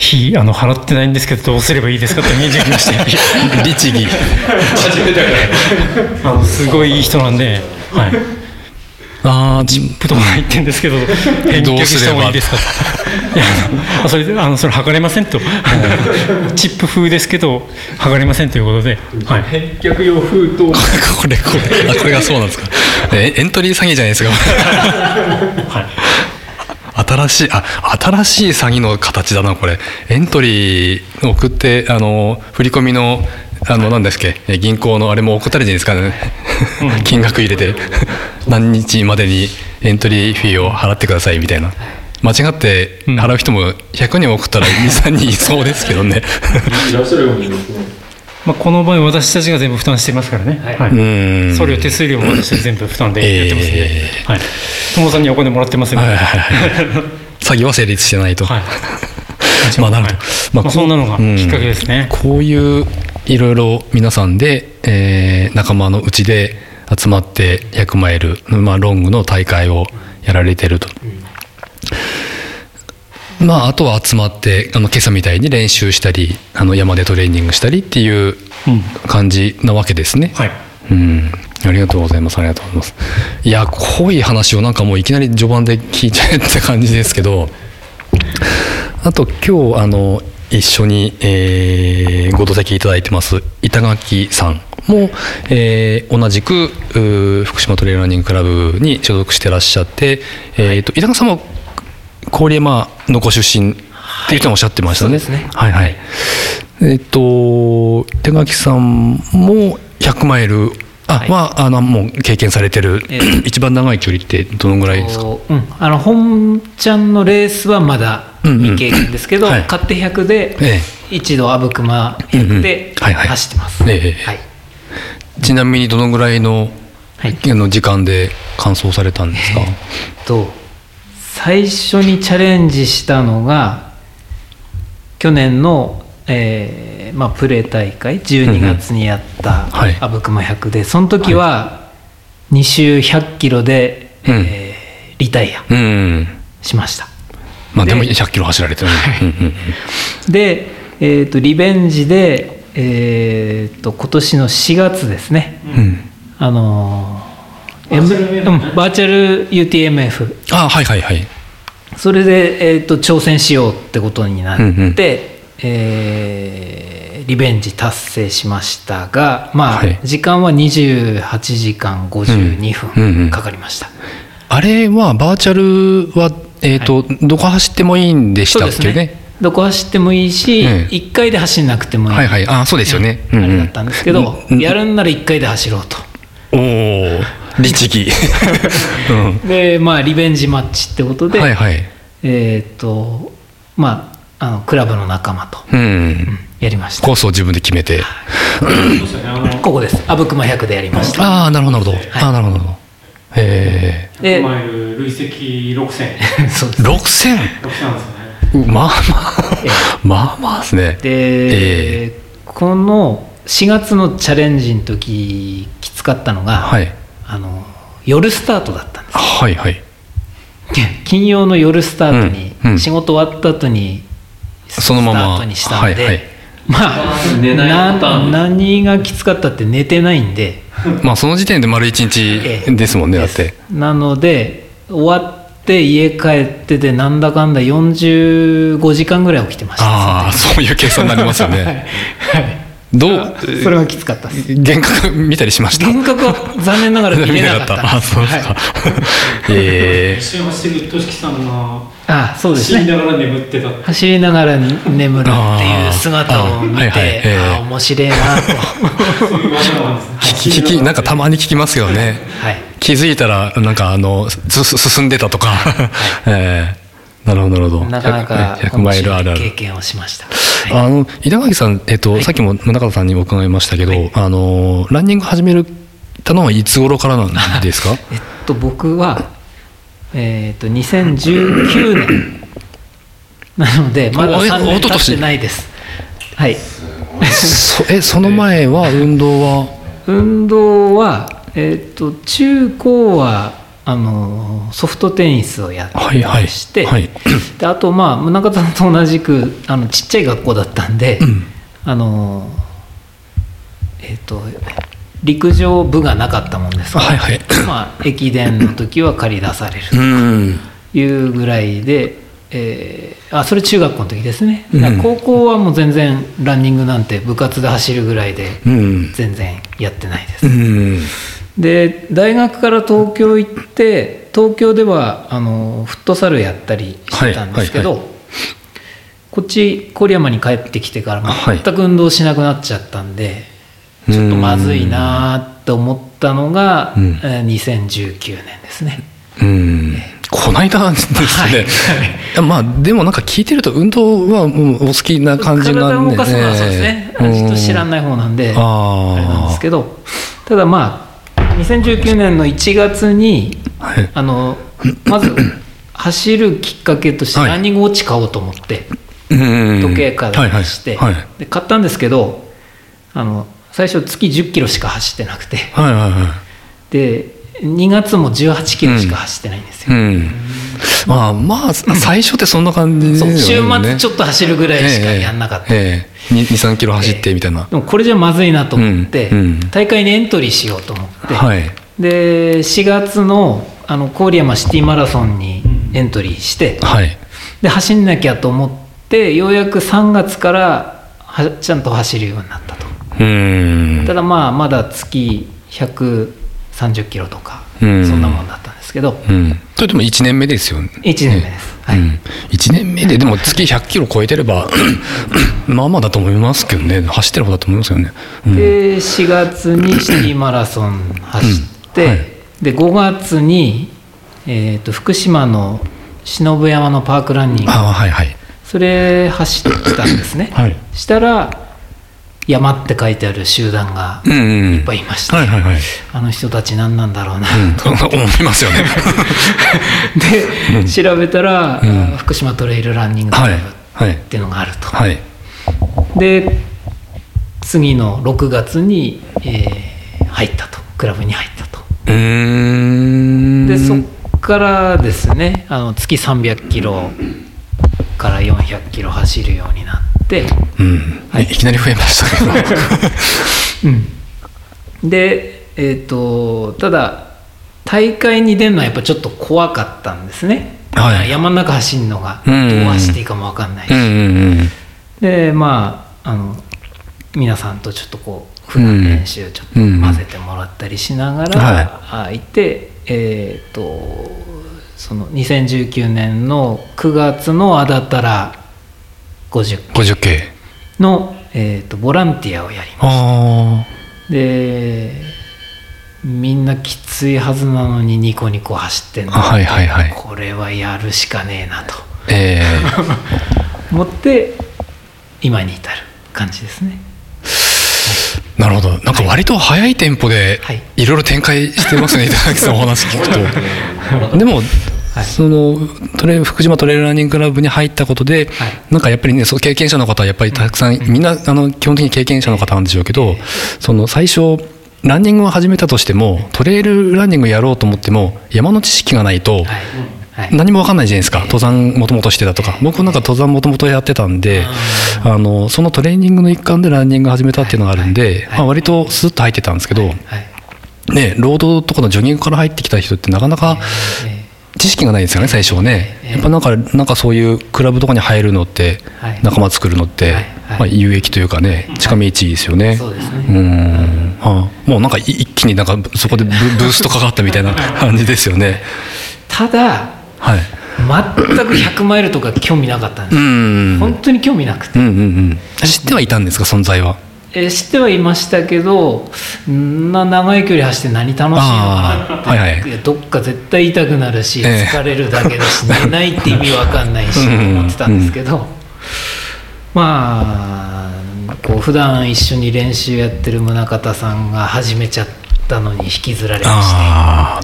費あの払ってないんですけどどうすればいいですかって返事が来まして。律儀。初めてだから。あのすごいいい人なんで、はい、ああチップとか入ってんですけど返却した方がいいですか？と いやそれであのそれ測れませんと。チップ風ですけど測れませんということで、はい、返却用封筒。これこれ。あこれがそうなんですか。えエントリー詐欺じゃないですか。新しいあ新しい詐欺の形だなこれ。エントリー送ってあの振り込みのあの何ですっけ？え銀行のあれも送ったらいいんですかね、金額入れて。何日までにエントリーフィーを払ってくださいみたいな。間違って払う人も100人送ったら23人いそうですけどね。いらっしゃるようにですねまあ、この場合私たちが全部負担してますからね、はい。うん。送料手数料も私たち全部負担でやってますんで、えはい、友さんにお金もらってますよね、はいはいはい。詐欺は成立してないと、はい。まあなるほどはい。まあまあそんなのがきっかけですね。こういういろいろ皆さんで、えー仲間のうちで集まって100マイル、まあ、ロングの大会をやられてると。まあ、あとは集まってあの今朝みたいに練習したりあの山でトレーニングしたりっていう感じなわけですね。はいうん、ありがとうございます。ありがとうございます。いや、濃い話をなんかもういきなり序盤で聞いちゃえって感じですけど、あと今日あの一緒に、えーご同席いただいてます板垣さんも、えー同じく福島トレイルランニングクラブに所属してらっしゃって、えーと板垣さんも郡山のご出身っていう人もおっしゃってましたね。そうですねはいはい。えっと手垣さんも100マイルあ、はい。はあのもう経験されてる、ええ。一番長い距離ってどのぐらいですか？こううん、あの本ちゃんのレースはまだうんうん。未経験ですけど、はい。勝手100でえ一度阿武隈うんうん100ではいはい。走ってます、ええはい。ちなみにどのぐらいのはい。あの時間で完走されたんですか？と最初にチャレンジしたのが去年の、えーまあ、プレー大会12月にやったはい。阿武隈100でその時は2周100キロで、うん。えーリタイアうん。しました。まあでもで100キロ走られてる、で、えー、とリベンジで、えー、と今年の4月ですね、うん。あのバーチャル UTMF あはいはいはい。それで、えー、と挑戦しようってことになって、うんうんえーリベンジ達成しましたがまあ、はい。時間は28時間52うんうんうん。分かかりました、あれはバーチャルは、えーとどこ走ってもいいんでしたっけね？どこ走ってもいいし、ええ。1回で走んなくてもいい、はいはい。あそうですよね、うんうん。あれだったんですけど、うん。やるんなら1回で走ろうと。おお律儀、う んでまあリベンジマッチってことで、はいはい。えーっとまああのクラブの仲間とうん。やりました。コースを自分で決めて。ここです。阿武隈100でやりました。ああなるほどなるほど、ああなるほど。へでマイル累積6000 そうです。え6000 6000なんですよね。まあまあ まあまあですね。で、えこの4月のチャレンジの時きつかったのが、はい。あの夜スタートだったんですはいはい。金曜の夜スタートに、うんうん。仕事終わった後にそのまま。スタートにしたんで、はいはい。まあ何がきつかったって寝てないんで。まあその時点で丸一ええ。日ですもんねだって。なので終わって家帰ってでなんだかんだ45時間ぐらい起きてました。ああそういう計算になりますよ はい。ねはい。どうそれがきつかったです。幻覚見たりしました？幻覚は残念ながら見れなかったん あそうですか、はい。え一緒に走ってるとしきさんがあそうですね。走りながら眠ってた。って走りながら眠るっていう姿を見てあ、はいはい。ええ。あ面白いなと。聞き聞きなんかたまに聞きますけどね。はい。気づいたらなんかあのすす進んでたとか、えーなるほどなるほど。なかなか100マイルあるある。面白い経験をしました、はい。あの稲垣さん、えっとさっきも宗像さんにも伺いましたけど、あのランニング始めたのはいつ頃からなんですか？えっと僕はえっと2019年。なのでまだおえ3年経ってないです。はい。そえその前は運動は？運動はえっと中高はあのソフトテニスをやってはいはい。まして、はい。であとまあ宗像さんと同じくあのちっちゃい学校だったんで、ん。あのえっ、と陸上部がなかったもんですか？ら、はいはい。まあ駅伝の時は借り出されるうん。というぐらいで、えーあそれ中学校の時ですね、高校はもう全然ランニングなんて部活で走るぐらいでうん。全然やってないです、うん。で大学から東京行って東京ではあのフットサルやったりしてたんですけど、はい。こっち郡山に帰ってきてからはい。全く運動しなくなっちゃったんで、ちょっとまずいなと思ったのが、うん。えー2019年ですね。うん。こないだですね、はい。まあでもなんか聞いてると運動はうんお好きな感じなんで体を動かすのはそうですね、ええちょっと知らない方なんで、あれなんですけど。ただまあ2019年の1月にはい。あのまず走るきっかけとしてはい。ランニングウォッチ買おうと思って、うん。時計から出して、はい。はい。で買ったんですけどあの最初月1 0キロしか走ってなくて。はいはいはい。はいで2月も1 8キロしか走ってないんですよ、うん。まあまあ最初ってそんな感じね。週末ちょっと走るぐらいしかやんなかった、ええ23キロ走ってみたいな、でもこれじゃまずいなと思って、うんうん。大会にエントリーしようと思って、はい。で4月のあの郡山シティマラソンにエントリーして、はい。で走んなきゃと思ってようやく3月からはちゃんと走るようになったと。うんただまあまだ月130キロとか、うん。そんなもんだったんですけど。うん。それでも1年目ですよね。1年目です、はい。うん、1年目ででも月100キロ超えてれば まあまあだと思いますけどね。走ってる方だと思いますよね、うん。で4月にシティマラソン走って、うん。はい。で5月に、えー、と福島の忍山のパークランニング。ああはいはい。それ走ったんですね、はい。したら山って書いてある集団がいっぱいいまして、はいはいはい、あの人たち何なんだろうな、うん、思いますよね。で調べたら、ん。福島トレイルランニングクラブっていうのがあると、はい。で次の6月に、えー入ったと。クラブに入ったと。でそっからですねあの月300キロから400キロ走るようになって、うん、い、きなり増えましたけど。うん、でえっ、とただ大会に出るのはやっぱちょっと怖かったんですね、はい。山の中走るのがうん。どう走っていいかも分かんないし、うんうんうん。でまああの皆さんとちょっとこう普段練習ちょっと混ぜてもらったりしながら、あいてえっ、とその2019年の9月のあだたら50 50系の、えー、とボランティアをやりまあすでみんなきついはずなのにニコニコ走ってんの、はいはいはい。これはやるしかねえなと。あえ 思って今に至る感じですね。ー、なるほど。なんか割と速いテンポではい。いろいろ展開してますね板垣さんお話聞くと。でもはい。そのトレ福島トレイルランニングクラブに入ったことで、はい。なんかやっぱりねその経験者の方はやっぱりたくさん、みんなあの基本的に経験者の方なんでしょうけど、その最初ランニングを始めたとしてもトレイルランニングやろうと思っても山の知識がないと、何も分かんないじゃないですか。登山もともとしてたとか。僕なんか登山もともとやってたんであのそのトレーニングの一環でランニング始めたっていうのがあるんで、まあ、割とスッと入ってたんですけど、はい。ね、ロードとかのジョギングから入ってきた人ってなかなかえ知識がないですよね最初はね。ええ。やっぱなんかなんかそういうクラブとかに入るのってはい。仲間作るのってまあ有益というかね近道ですよね。そうですね。うん。あもうなんかい一気になんかそこでブブーストかかったみたいな 感じですよね。ただはい。全く100マイルとか興味なかったんですうよ、ん。本当に興味なくて。うんうんうん。知ってはいたんですか存在は？えー知ってはいましたけどんな長い距離走って何楽しいのかなって、はいはい。やどっか絶対痛くなるし、ええ。疲れるだけだし寝ないって意味わかんないし思ってたんですけど、まあこう普段一緒に練習やってる宗像さんが始めちゃったのに引きずられまして、あ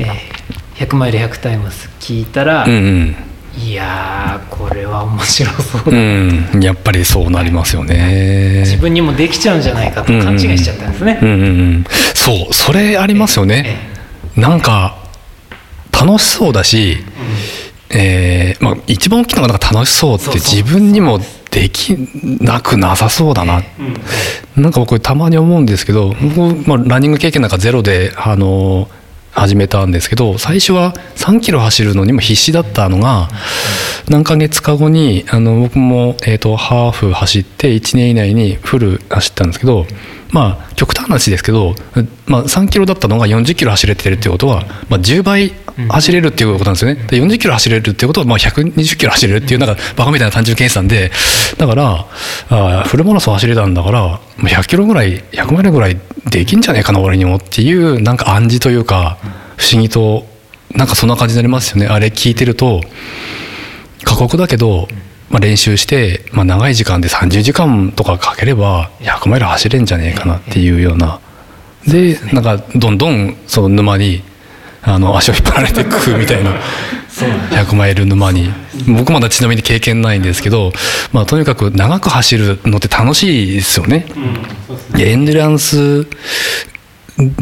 えー100マイル100タイムス聞いたら、あうんいやーこれは面白そううだ、んうんやっぱりそうなりますよね。自分にもできちゃうんじゃないかと勘違いしちゃったんですね。うんうんうんそうそれありますよね。なんか楽しそうだし、えーまあ、一番大きいのがなんか楽しそうって自分にもできなくなさそうだな、なんか僕たまに思うんですけど僕、まあ、ランニング経験なんかゼロで、あの始めたんですけど最初は3キロ走るのにも必死だったのが何ヶ月か後にあの僕も、えー、とハーフ走って1年以内にフル走ったんですけどまあ極端な話ですけど、まあ、3キロだったのが40キロ走れてるっていうことは、まあ、10倍走れるっていうことなんですよね。で40キロ走れるっていうことは、まあ、120キロ走れるっていうなんかバカみたいな単純計算で。だからあーフルマラソン走れたんだからまあ100キロぐらい100マイルぐらいできんじゃねえかな俺にもっていうなんか暗示というか不思議となんかそんな感じになりますよね。あれ聞いてると過酷だけど、まあ、練習して、まあ、長い時間で30時間とかかければ100マイル走れんじゃねえかなっていうような。でなんかどんどんその沼にあの足を引っ張られていくみたいな。100マイル沼に。僕まだちなみに経験ないんですけど、まあ、とにかく長く走るのって楽しいですよね。でエンデュランス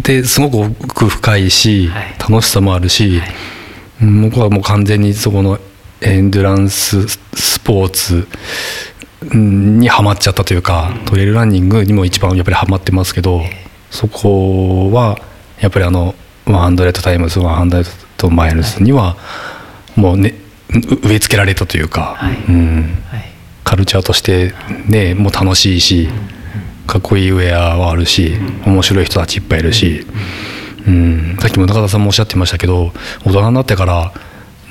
ですごく奥深いし、はい。楽しさもあるし、うん僕はもう完全にそこのエンデュランススポーツうんにはまっちゃったというか、トレイルランニングにも一番やっぱりはまってますけど、そこはやっぱりあの100 Times 100 Miles にはもうねう植え付けられたというか、はい。うん、はい。カルチャーとしてねもう楽しいしかっこいいウェアはあるし面白い人たちいっぱいいるし、うん、さっきも中田さんもおっしゃってましたけど大人になってから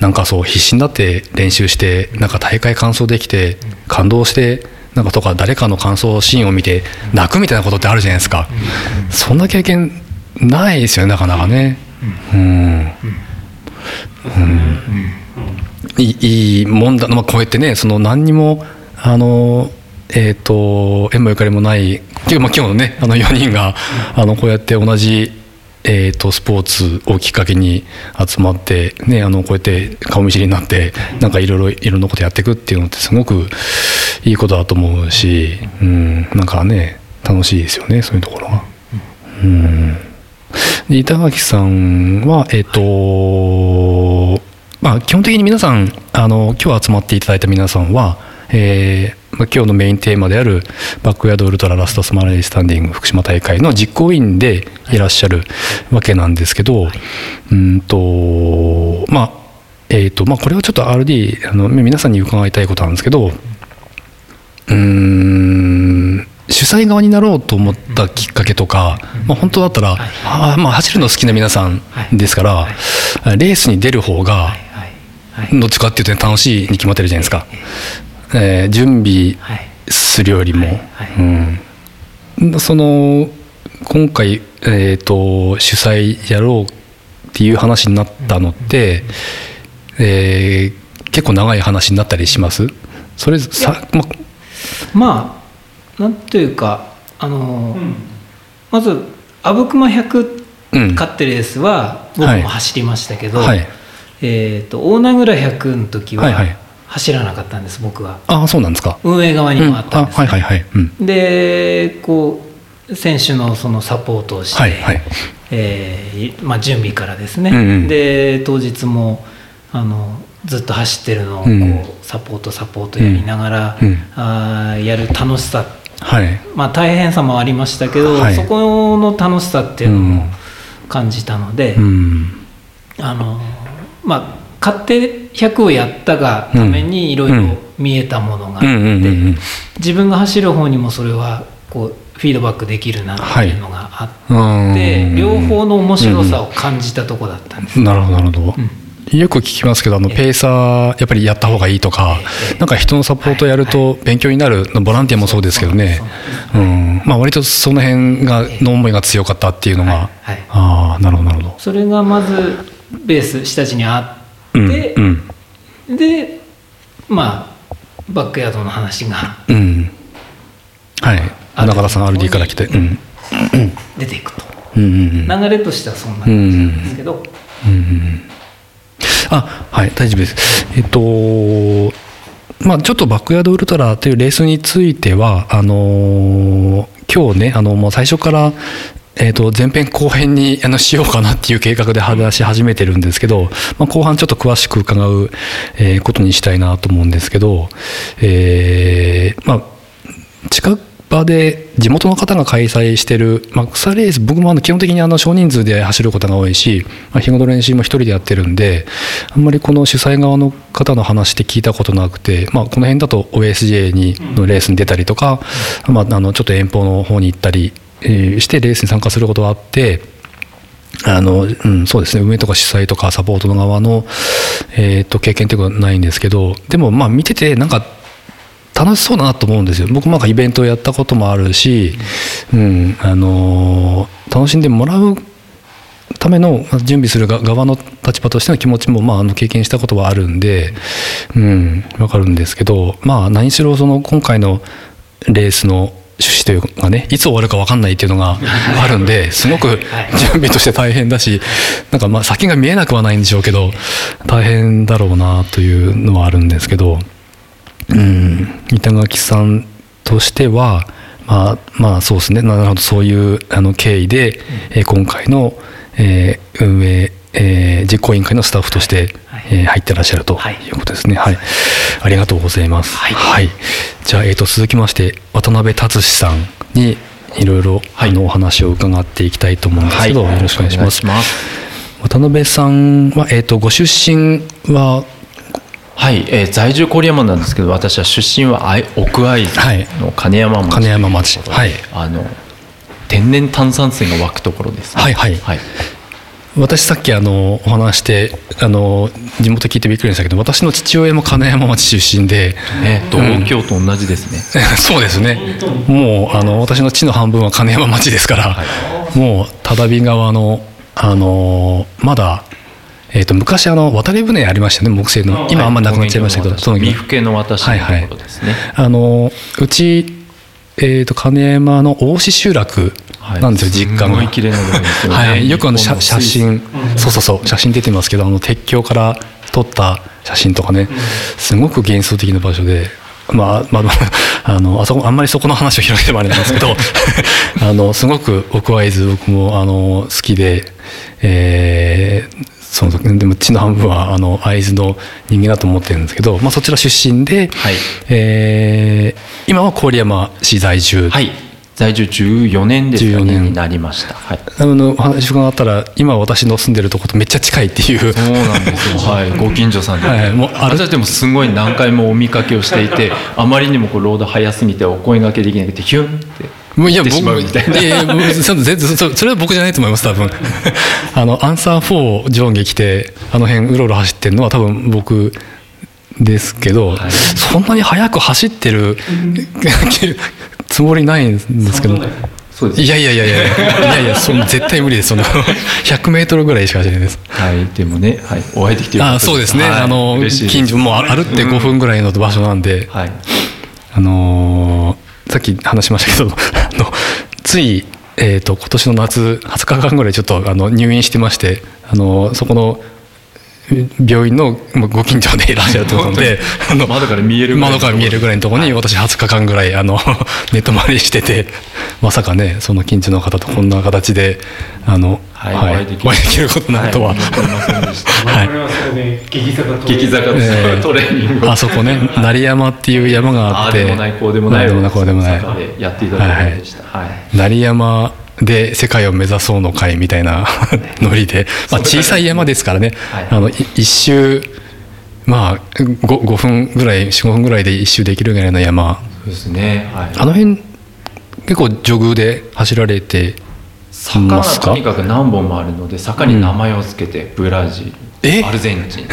なんかそう必死になって練習してなんか大会完走できて感動してなんかとか誰かの完走シーンを見て泣くみたいなことってあるじゃないですか、そんな経験ないですよねなかなかね。うん。いいいいもんだ、まあ、こうやってねその何にもあのえー、と縁もゆかりもない。今日,、まあ、今日のねあの4人が、あのこうやって同じ、えー、とスポーツをきっかけに集まって、ね、あのこうやって顔見知りになってなんかいろいろいろんなことやっていくっていうのってすごくいいことだと思うし、うん、なんかね楽しいですよねそういうところが。うんで板垣さんはえっ、とまあ基本的に皆さんあの今日集まっていただいた皆さんは、えー、今日のメインテーマであるバックヤードウルトララストスマイルスタンディング福島大会の実行委員でいらっしゃるわけなんですけど、うんとまあえーとまあ、これはちょっと RD あの皆さんに伺いたいことなんですけどうーん主催側になろうと思ったきっかけとか、まあ、本当だったら、あまあ、走るの好きな皆さんですから、レースに出る方がどっちかっていうと楽しいに決まってるじゃないですか、えー準備はいするよりも、はいうん、その今回、えー、と主催やろうっていう話になったのって、えー結構長い話になったりします？それさ、ままあなんというかあの、まず阿武隈100うん。勝ってるレースは僕はい。も走りましたけど、はい。えー、と大名倉100の時ははいはい走らなかったんです僕は。ああそうなんですか、運営側にうんもあったんです、あはいはいはい、うん、でこう選手のそのサポートをして、はいはい。えーいまあ、準備からですね、うんうん。で当日もあのずっと走ってるのをこう、うんサポートサポートやりながら、うん。あーやる楽しさ。はい。まあ大変さもありましたけど、はい。そこの楽しさっていうのうん。も感じたので、うん。あのまあ勝手100をやったがためにいろいろ見えたものがあって、うんうんうんうん自分が走る方にもそれはこうフィードバックできるなっていうのがあって、うん。両方の面白さを感じたとこだったんです、なるほどなるほど、よく聞きますけどあのペーサーやっぱりやった方がいいとかええ。なんか人のサポートやると勉強になるボランティアもそうですけどね。うん。まあ割とその辺がの思いが強かったっていうのが、ああなるほどなるほど。それがまずベース下地にあって、うん。でまあバックヤードの話がうん、うん、はい中田さん RD から来て。うん。出ていくと。うんうんうん。流れとしてはそんな感じなんですけど、あはい大丈夫です。えっとまあちょっとバックヤードウルトラというレースについてはあのー今日ねあのもう最初からえー、と前編後編にあのしようかなっていう計画で話し始めてるんですけど、まあ、後半ちょっと詳しく伺う、えことにしたいなと思うんですけど、えーまあ、近場で地元の方が開催してる、まあ、草レース僕もあの基本的にあの少人数で走ることが多いし、まあ、日頃練習も一人でやってるんであんまりこの主催側の方の話って聞いたことなくて、まあ、この辺だと OSJ にのレースに出たりとか、まあ、あのちょっと遠方の方に行ったりしてレースに参加することがあって。あのうん、そうですね運営とか主催とかサポートの側の、えー、と経験というのはないんですけどでもまあ見ててなんか楽しそうだなと思うんですよ僕もなんかイベントをやったこともあるし、うんあのー楽しんでもらうためのまあ準備するが側の立場としての気持ちも、まあ、あの経験したことはあるんで、うん、分かるんですけど、まあ、何しろその今回のレースの趣旨というかねいつ終わるか分かんないっていうのが あるんですごく準備として大変だしなんかまあ先が見えなくはないんでしょうけど大変だろうなというのはあるんですけど。うん、板垣さんとしては、まあ、まあそうですね。なるほど。そういうあの経緯で、えー今回の、えー運営、えー実行委員会のスタッフとして、はいえー入ってらっしゃるとはい。いうことですね。はい、ありがとうございます。はい。じゃあ、えー、と続きまして渡辺達史さんにいろいろ、あのお話を伺っていきたいと思うんですけど、よろしくお願いします。渡辺さんは、えー、とご出身は？はい、えー在住郡山なんですけど私は出身は愛奥会津はい。の金山町、金山町。はい。あの天然炭酸水が湧くところです、はいはい。はい、私さっきあのお話してあの地元聞いてびっくりしたけど私の父親も金山町出身で、ね、同郷と同じですね、そうですね。もうあの私の地の半分は金山町ですから、もう只見川のあのまだ、えー、と昔あの渡り船ありましたね木製の。今あんまなくなっちゃいましたけど、その三福の私のところですね、あのうち、えー、と金山の大志集落なんですよ、実家がはい、よくあの写真、そうそうそう。写真出てますけどあの鉄橋から撮った写真とかね、すごく幻想的な場所で。まあまあ、あのあそこあんまりそこの話を広げてもあれなんですけど あのすごく奥会津僕もあの好きで、えーその時でも地の半分はあの会津の人間だと思ってるんですけど、まあ、そちら出身で、はい。えー今は郡山市在住。はい在住14年ですか14ね年。になりました。はい。あのお話伺ったら今私の住んでるとことめっちゃ近いっていう。そうなんですよ、はい、ご近所さんで、はいもう私でもすごい何回もお見かけをしていてあまりにもこうロード早すぎてお声掛けできなくてヒュンってもういや僕いな。いやいや全然そそれは僕じゃないと思います多分。あのアンサー4上下来てあの辺うろうろ走ってるのは多分僕ですけど、そんなに速く走ってる つもりないんですけど。そうですいやいやいやいや。いやいやそ絶対無理です。その100メートルぐらいしか走れないです。はい。でもね、はい、お会いできてあそうですね、はい。あの近所もう歩って5分ぐらいの場所なんで、はい。あのーさっき話しましたけど あのつい、えー、と今年の夏20日間ぐらいちょっとあの入院してまして、あのーそこの病院のまあご近所でいらっしゃるということで あの窓から見えるぐらいの窓から見えるぐらいのところに私20日間ぐらいあの 寝泊まりしててまさかねその近所の方とこんな形であの、はい。はい。お会いできる。ことになるとは。はい。思ってませんでしたはいこれはそれで激坂トレーニング。を あそこね成山っていう山があってああでもないこうでもない。ああでもないこうでもない。やっていただいてでした。はい、成山で世界を目指そうの会みたいなノリで、まあ、小さい山ですからね、はい。あのい一周まあ 5, 5分ぐらい45分ぐらいで一周できるぐらいの山。そうですね。はい。あの辺結構ジョグで走られて坂がますか？とにかく何本もあるので坂に名前を付けて、ブラジアルゼンチン。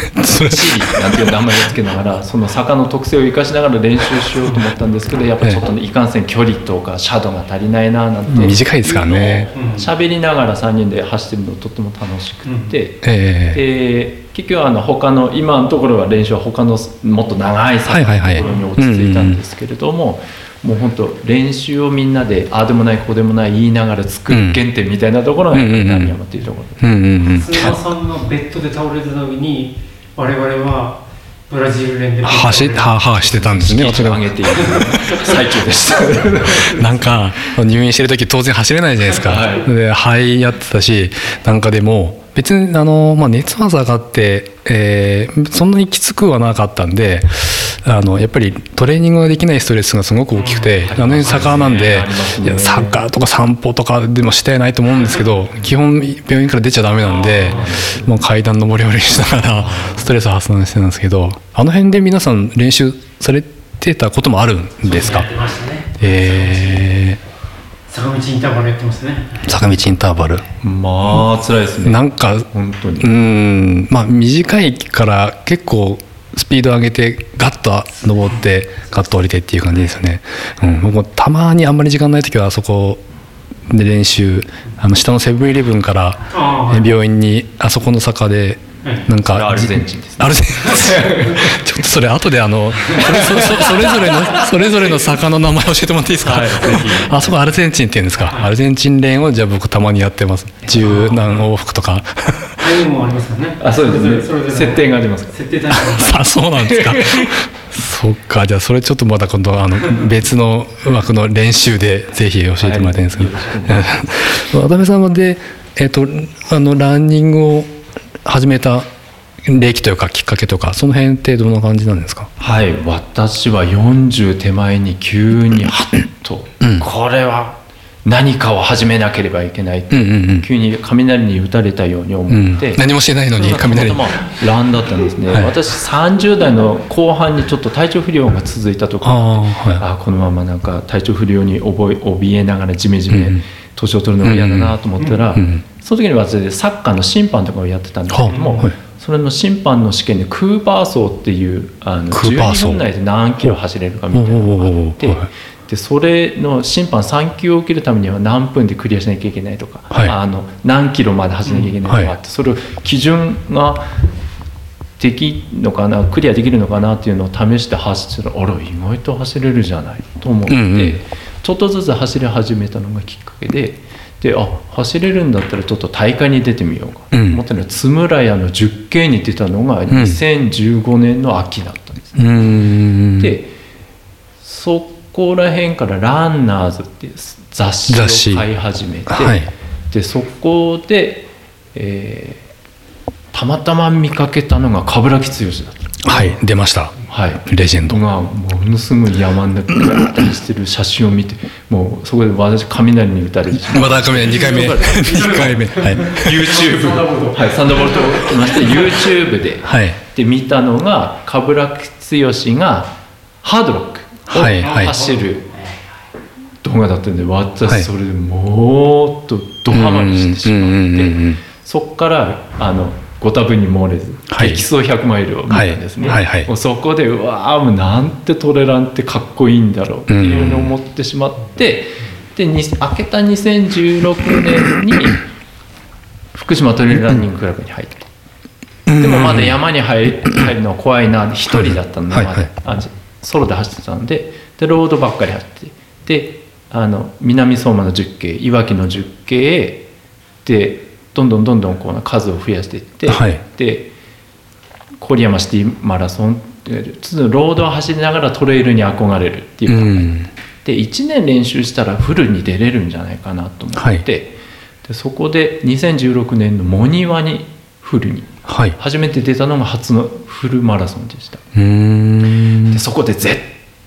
チリなんていう名前を付けながらその坂の特性を生かしながら練習しようと思ったんですけどやっぱちょっとねいかんせん距離とかシャドウが足りないななんて。短いですからね。喋りながら3人で走ってるのとっても楽しくて、えで結局あの他の今のところは練習は他のもっと長い坂のはいはいはいところに落ち着いたんですけれども、もう本当練習をみんなでああでもないこうでもない言いながら作る原点みたいなところがやっぱり何山っていうところ。で、えうんうん。うん菅さんのベッドで倒れた時に我々はブラジル連で走ははしてたんですね私が上げている最中でした。なんか入院してる時当然走れないじゃないですか、はい。で肺やってたしなんかでも別にあの、まあ、熱は下がって、えーそんなにきつくはなかったんであのやっぱりトレーニングができないストレスがすごく大きくて、あの辺坂なんで、い。やサッカーとか散歩とかでもしてないと思うんですけど基本病院から出ちゃダメなんでもう階段上り下りしながら ストレス発散してたんですけどあの辺で皆さん練習されてたこともあるんですか？やってましたね。え坂道インターバルやってますね。ー、坂道インターバル。まあ辛いですね。なんか本当に。う。ん。まあ短いから結構スピード上げてガッと登ってガッと降りてっていう感じですよね、うん、僕もたまにあんまり時間ない時はあそこで練習あの下のセブンイレブンから病院にあそこの坂ではいなんかアルゼンチンですね。アルゼンチン ちょっとそれ後であのそれそそそれぞれの それぞれの坂の名前教えてもらっていいですか、はいぜあそこアルゼンチンって言うんですか？アルゼンチンレーンをじゃあ僕たまにやってます。十何往復とかああいうのもありますからね。あそうですね。設定があります設定タイプあそうなんですか。そっかじゃあそれちょっとまた今度あの別の枠の練習でぜひ教えてもらいたいんですけど、渡辺さんで、えっとあのランニングを始めた歴というかきっかけとかその辺ってどんな感じなんですか？はい。私は40手前に急にハッと、これは何かを始めなければいけない、うんうんうん。急に雷に打たれたように思うん。って、何もしてないのに雷。にたまたまランだったんですね、はい。私30代の後半にちょっと体調不良が続いたところああはい。あこのままなんか体調不良に覚え怯えながらジメジメうん。年を取るのが嫌だなと思ったら、うんうんその時に私サッカーの審判とかをやってたんですけども、ははいそれの審判の試験でクーパー走っていうあのクーパー走12分内で何キロ走れるかみたい。なのがあってでそれの審判3級を受けるためには何分でクリアしなきゃいけないとか、はい。あの何キロまで走らなきゃいけないとかあって、それを基準ができるのかなクリアできるのかなっていうのを試して走ってたらあら意外と走れるじゃないと思って、うんうん。ちょっとずつ走り始めたのがきっかけでであ走れるんだったらちょっと大会に出てみようかとうん思ったのは津村屋の10系に出たのが2015年の秋だったんです、うーん。でそこら辺から「ランナーズ」っていう雑雑誌誌を買い始めて、はい。でそこで、えーたまたま見かけたのが冠城剛だった。はい出ました。はい。レジェンド。がものすごい山の中で走ってる写真を見てもうそこで私雷に打たれて。またカメラ2回目。2回目。はい。YouTube はいサンダーボルトをまして YouTube で。はい。で見たのが冠城剛がハードロック走る。動画だったんではい。私それでもーっとドハマりしてしまうんうんうんうんうってん。そこからあのご多分に漏れずはい。激走100マイルを見たんですね、はい。はいはい。もうそこでうわーもうなんてトレランってかっこいいんだろうっていうのを思ってしまって、でに明けた2016年に福島トレランニングクラブに入った。でもまだ山に入入るのは怖いな一人だったので、はいはい。まだ。あソロで走ってたんででロードばっかり走ってであの南相馬の10系いわきの10系でどんどんどんどんこう数を増やしていって、はい。で郡山シティマラソンっていうちょっとロードを走りながらトレイルに憧れるっていううか、ん。で1年練習したらフルに出れるんじゃないかなと思って、はい。でそこで2016年のモニワにフルにはい。初めて出たのが初のフルマラソンでした。でそこで絶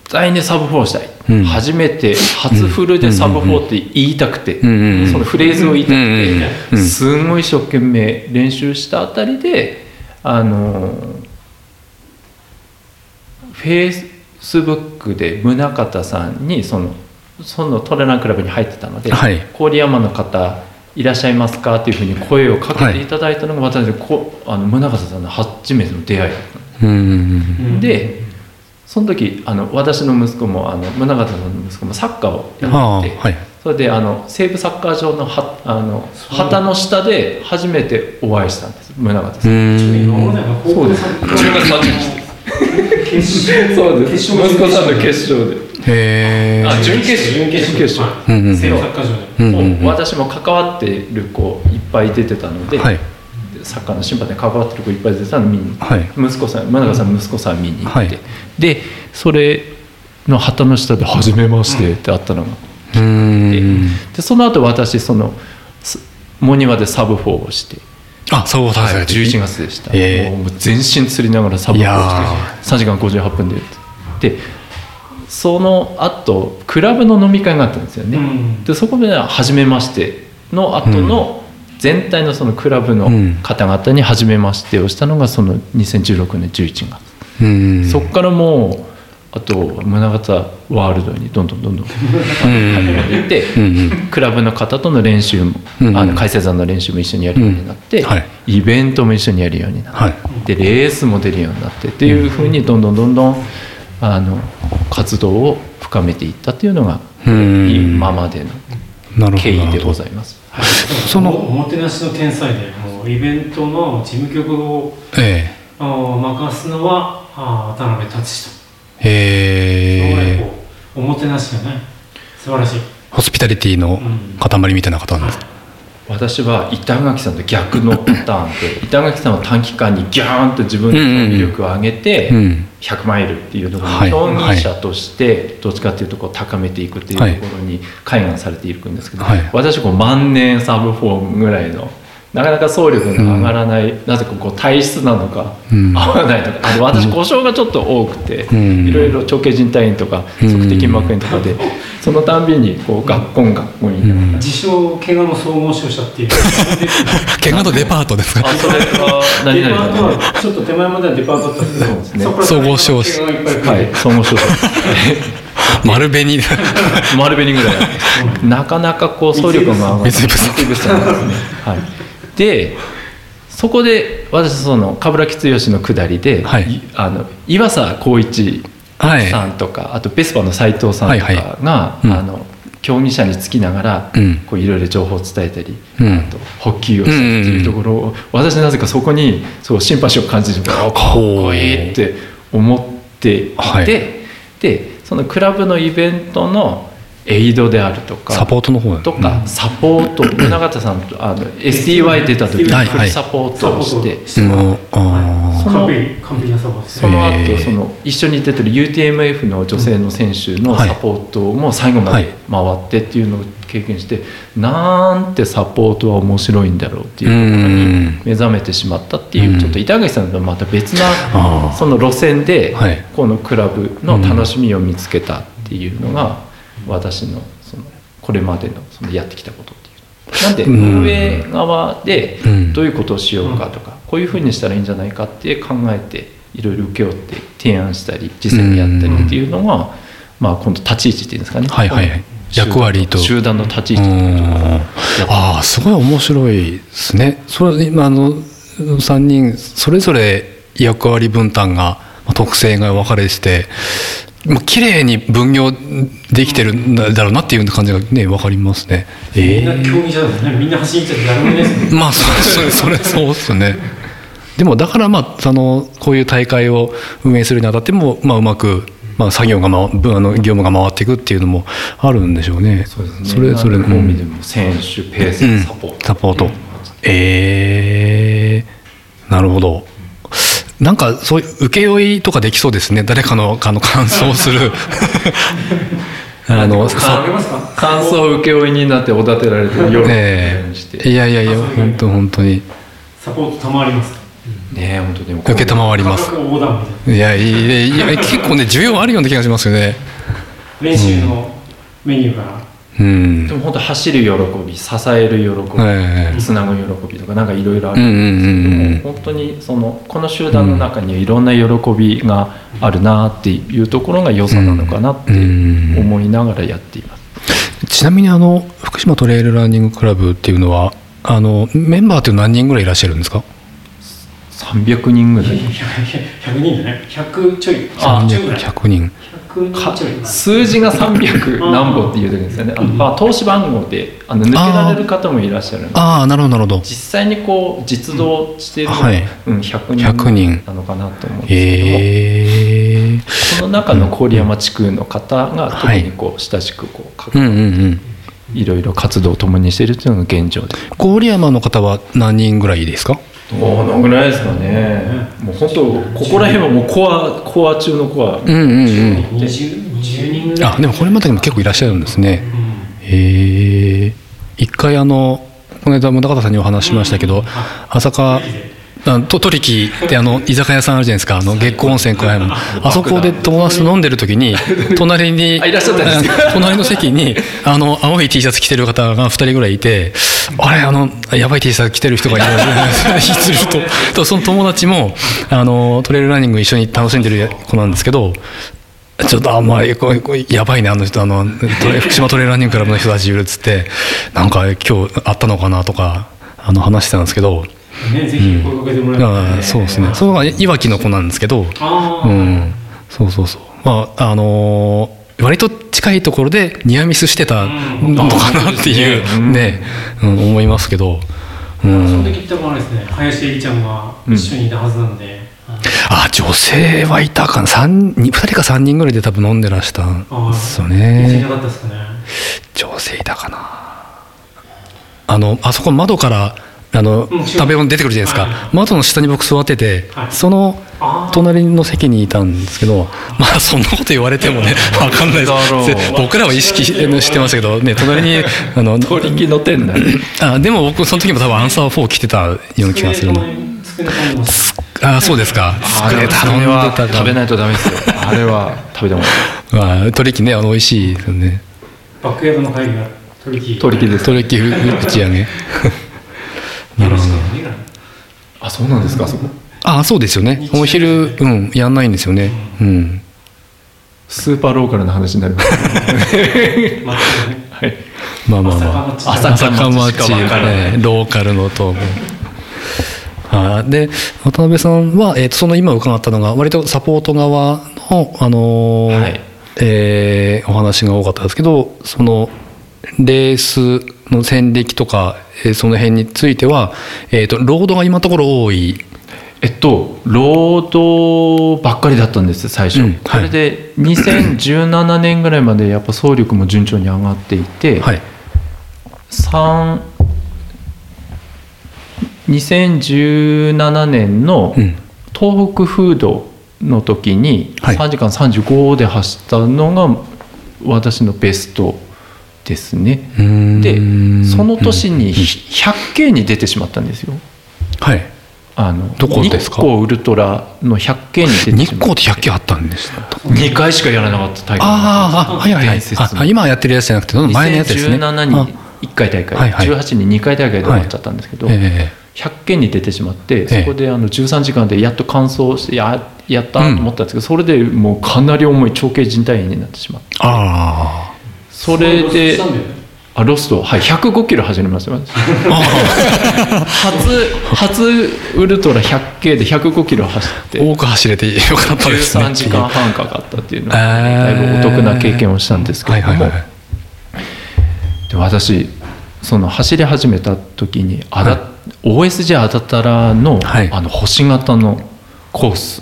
対にサブ4したい、うん。初めて初フルでサブ4って言いたくて、うんそのフレーズを言いたくて、すんごい一生懸命練習したあたりであのフェイスブックで宗像さんにそのそのトレランクラブに入ってたのではい。郡山の方いらっしゃいますかっていうふうに声をかけていただいたのが私こあの宗像さんの初めての出会い。だったんうん。でその時あの私の息子もあの宗像さんの息子もサッカーをやってて、はい。それであの西武サッカー場のはあの旗の下で初めてお会いしたんです宗像うさん。そうです。10月30日ですそうです。息子さんの決勝でへえあ準決勝準決勝。うんうんうん。西武サッカー場で。うんうんうん。もう。私も関わってる子いっぱい出てたので、はい。サッカーの審判で関わってる子いっぱい出てたの見に、はい。息子さん宗像さん息子さん見に行って、はい。でそれの旗の下で「初めまして」ってあったのが、うーん。でその後私そのすモニワでサブ4をして、あそうだはい、11月でした、ええもう全身つりながらサブ4いやをして3時間58分で。でその後クラブの飲み会があったんですよね、うん。でそこで初めましての後の全体のそのクラブの方々に初めましてをしたのがその2016年11月、うん。そこからもうあと宗像ワールドにどんどんどんどん入ってクラブの方との練習も、うん。あの海星山の練習も一緒にやるようになって、イベントも一緒にやるようになって、はい。でレースも出るようになってっていうふうにどんどんどんどんあの活動を深めていったっていうのがうん今までの経緯でございます。そのおもてなしの天才でもうイベントの事務局をえあー任すのはあー渡辺達史とへえ。おもてなしがね素晴らしい。ホスピタリティの塊みたいな方なんです私は板垣さんと逆のパターンで板垣さんは短期間にギャーンと自分の魅力を上げてうん100マイルっていうところはい。に競技者としてどっちかっていうとこう高めていくっていうところに開眼されていくんですけど、はい。私はこう万年サブフォームぐらいのなかなか走力が上がらない、なぜかこう体質なのか、うん。合わないとか。あの私故障がちょっと多くて、うん。いろいろ長径靭帯炎とかうん。足底筋膜炎とかで、そのたんびにこう学校学校にいながら自称怪我の総合商社っていう。怪我のデパートですか？あそれは何デパート々はちょっと手前まではデパートだったんですけどそうですね。こから総合商社。怪我がいっぱい来る。はい総合商社。丸紅。丸紅ぐらい。なかなかこう走力が上がらない。はいでそこで私その冠城剛の下りで、はい。いあの岩佐光一はいさんとか、あとベスパの斉藤さんとかはいが、はい。うん。あの競技者につきながら、うん。こういろいろ情報を伝えたり、うん。あと補給をしたりっていうところを、私なぜかそこにそうシンパシーを感じてあかっこいいって思っていて、はい。でそのクラブのイベントのエイドであるとかサポートの方とか、サポート宗像さんとあの STY 出た時にサポートをして、その完璧完璧なサポートです。その後その一緒に出てる UTMF の女性の選手のはい。サポートも最後まで回ってっていうのを経経験してなんてサポートは面白いんだろうっていうところに目覚めてしまったっていう、うん。ちょっと板垣さんとはまた別なその路線ではい。このクラブの楽しみを見つけたっていうのが私のそのこれまでのそのやってきたことっていう。なんでうん運営側でうん。どういうことをしようかとかこういうふうにしたらいいんじゃないかって考えていろいろ請け負って提案したり実際にやったりっていうのが、まあ、今度立ち位置っていうんですかね、はいはいはい。役割と。集団の立ち位う置ああすごい面白いですね。それ今あの3人それぞれ役割分担がまあ特性が分かれててまあ綺麗に分業できてるんだろうなっていう感じがね分かりますね。えみんな競技者だもんねみんな走っちゃって誰もいないですもんまあそれそれそうっすね。でもだからまあそのこういう大会を運営するにあたっても、まあ、うまく、まあ、作業が、ま、あの業務が回っていくっていうのもあるんでしょうね。そうですね。それぞれも選手ペースサポート、サポート。えー、なるほどなんかそういう請負いとかできそうですね。誰かのあの感想をする。あのさありますか？感想請負になっておだてられてるようにして、えいやいやいや本当本当に。サポート賜りますねえ本当でも受けたまわりますいいやいやいや結構ね需要あるような気がしますよね。な練習のメニューから。うん。でも本当走る喜び支える喜び、ええ。つなぐ喜びとかなんかいろいろあるうんうんうんうん。んですけども本当にそのこの集団の中にはいろんな喜びがあるなっていうところが良さなのかなってうん思いながらやっています。ちなみにあの福島トレイルランニングクラブっていうのはあのメンバーって何人ぐらいいらっしゃるんですか？300人ぐらい。100人じゃない。100ちょい。あ100ちょいぐらい。100人。100か人ちょい数字が300何本っていう時ですよね。あの、まあ、投資番号であの抜けられる方もいらっしゃるんでああなるほどなるほど。実際にこう実動しているのは、はい。うん、100 100人人。なのかなと思うんですけども、へえその中の郡山地区の方が特にこう親しくこう関うんうんうん。いろいろ活動を共にしているというのが現状で。郡山の方は何人ぐらいですか？どのぐらいですかね。もう本当ここら辺はもうコアコア中のコア。うんうんうん。20 20人ぐらい。あでもこれまでにも結構いらっしゃるんですね。へえ一回あのこの間も中田さんにお話ししましたけど朝霞あとトリキってあの居酒屋さんあるじゃないですか。あの月光温泉小屋の。あそこで友達と飲んでる時に 隣に 隣の席にあの青い T シャツ着てる方が2人ぐらいいてあれあのやばい T シャツ着てる人がいる。すると。とその友達もあのトレイルランニング一緒に楽しんでる子なんですけどちょっとあんまりやばいねあの人あの福島トレイルランニングクラブの人たちいるっつってなんか今日あったのかなとかあの話してたんですけどねぜひ声かけてもらえあーそうですね。それがいわきの子なんですけど。うん。そうそうそう。まああのー割と近いところでニアミスしてたのかなっていううん。ね、うん、思いますけど、うそのん、時言ったもあれですね。林絵里ちゃんが一緒にいたはずなんで、あ女性はいたかな。三人2人か3人ぐらいで多分飲んでらしたんですよね。女性いたかな。あのあそこ窓からあのうん。食べ物出てくるじゃないですか、はい。窓の下に僕座ってて、はい。その隣の席にいたんですけどまあそんなこと言われてもね 分かんないです。僕らは意識ししてましたけどね隣に あの。あでも僕その時も多分アンサー4着てたような気がするなあそうですか。あれ頼んでた。か食べないとダメですよ。あれは食べても。まあ取り木ねあの美味しいですよね。バックヤードの会議が取り木。取り木です。取り木打ち上げなるほど。あそうなんですか？そこあそうですよね。お昼うんやんないんですよね。うん。スーパーローカルな話になります。まあね。はい。まあまあまあ。朝朝朝霞町、ローカルのとあーで渡辺さんは、えーとその今伺ったのが割とサポート側の、あのーはい。えーお話が多かったですけどそのレースの戦歴とか、えーその辺については、えー、とロードが今のところ多い。えっと労働ばっかりだったんです最初、うんそれで2017年ぐらいまでやっぱ総力も順調に上がっていて、はい。三2017年のうん。東北フードの時にはい。3時間35で走ったのが私のベストですね。でその年に 100K に出てしまったんですよ。はい。あのどこですか？日光ウルトラの 100K に出て日光って100キロあったんです2回しかやらなかった大会あーあはいはいはい。あ今やってるやつじゃなくて前のやつですね。2017に1回大会、はいはい。18に2回大会で終わっちゃったんですけど、あえ100件に出てしまってええ。そこであの13時間でやっと完走してややったと思ったんですけど、それでもうかなり重い長径靭帯炎になってしまって。えあそれであロスト。はい105キロ走りました私。初初ウルトラ 100K で105キロ走って。あ多く走れてよかったですね。13時間半かかったっていうのえはーだいぶお得な経験をしたんですけれども。はいはいはいで私その走り始めた時にあだ、OSJ あだたらの,、はい。あの星型のコース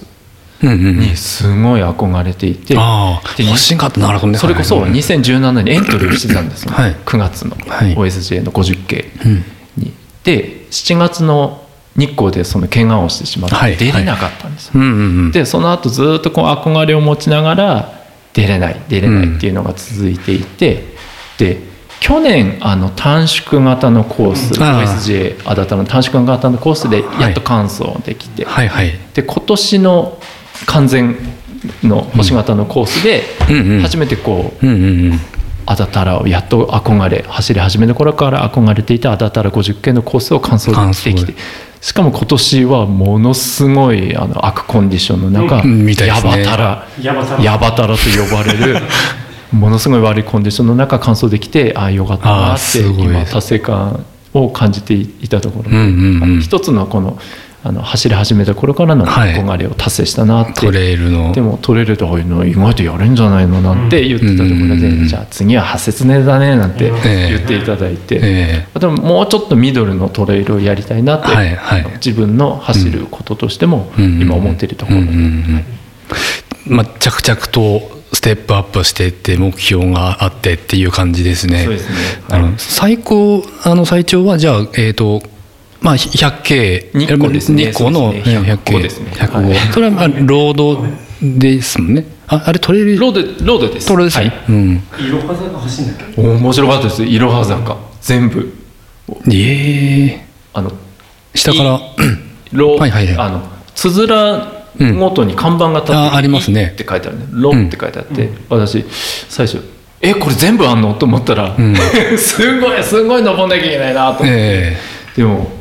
にすごい憧れていて、ああで欲しかったなるほどね。それこそはい2017にエントリーしてたんですよ、はい。9月のはい。OSJ の 50K うん。に。で7月の日光でその怪我をしてしまってはい。出れなかったんですでその後ずっとこう憧れを持ちながら出れない出れないっていうのが続いていて、で去年あの短縮型のコース OSJ あ。だたの短縮型のコースでやっと完走できて、はいはい。で今年の完全の星型のコースで初めてこうあだたらをやっと憧れ走り始めの頃から憧れていたあだたら50系のコースを完走できてしかも今年はものすごいあの悪コンディションの中、ヤバタラヤバタラヤバタラと呼ばれる ものすごい悪いコンディションの中完走できてああよかったなって今達成感を感じていたところ。一つのこのあの走り始めた頃からのはい憧れを達成したなって、トレイルの。でもトレイルでああいうの意外とやれんじゃないのなんて言ってたところで、うん。じゃあ次は派切ねだねなんてええ。言っていただいて、えでももうちょっとミドルのトレイルをやりたいなって、はいはい。自分の走ることとしてもうん。今思っているところ。で、うんまあ、着々とステップアップしていって目標があってっていう感じですね。そうですね。あの最高あの最長はじゃあえっ、とまあ 100K 日光ですね。日光のそうですね。100K 100ですね。100はい。それはまあロードですもんね。ああれトレイルロードロードです。トレイルですね。はい。うん。いろは坂走んだっけ面白かったです。いろは坂全部。ええあの下から。ロ はいはいはい。あのつづらごとに看板が立って、あありますね。いって書いてあるね「ロ」って書いてあって、私最初「えこれ全部あんの?」と思ったら、ん。すごいすごい登んなきゃいけないなと思って、え。でも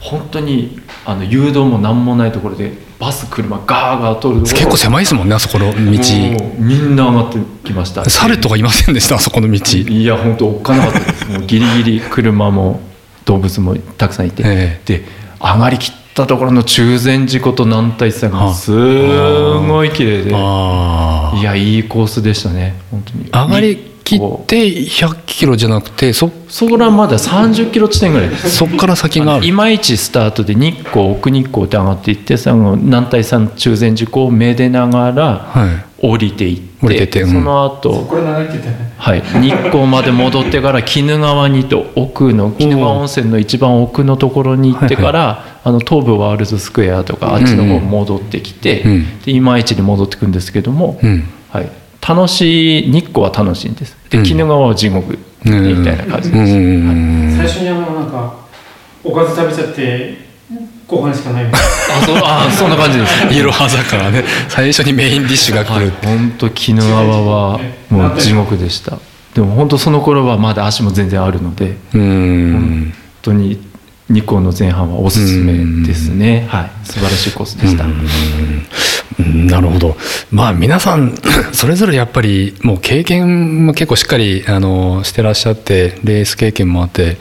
本当にあの誘導も何もないところでバス車ガーガー通るとこ結構狭いですもんねあそこの道。みんな上がってきました猿とかいませんでしたあそこの道。いや本当おっかなかったです。もうギリギリ車も動物もたくさんいて、えで上がりきったところの中禅寺湖と南大山がすごい綺麗で。いやいいコースでしたね。本当に。上がりき日って100キロじゃなくてそそこらまだ30キロ地点ぐらいです。そっから先がいまいちスタートで日光奥日光って上がっていってその南大山中禅寺湖をめでながらはい。降りていって,、降りてってうん。その後こはい、日光まで戻ってから鬼怒川にと奥の鬼怒川温泉の一番奥のところに行ってから、あの東武ワールドスクエアとかあっちの方戻ってきて、うん。で今市に戻ってくんですけども、うん。はい、楽しい日光は楽しいんです。でうん。鬼怒川は地獄みたいな感じうん。です、うん。最初にあのなんかおかず食べちゃってご飯しかないみたいあそうあそんな感じです。いろは坂ね。最初にメインディッシュが来はいる、本当鬼怒川はもう地獄でした。でも本当その頃はまだ足も全然あるのでうん。本当に日光の前半はおすすめですね、はい、素晴らしいコースでした、なるほど。まあ皆さん それぞれやっぱりもう経験も結構しっかりあのしてらっしゃってレース経験もあって、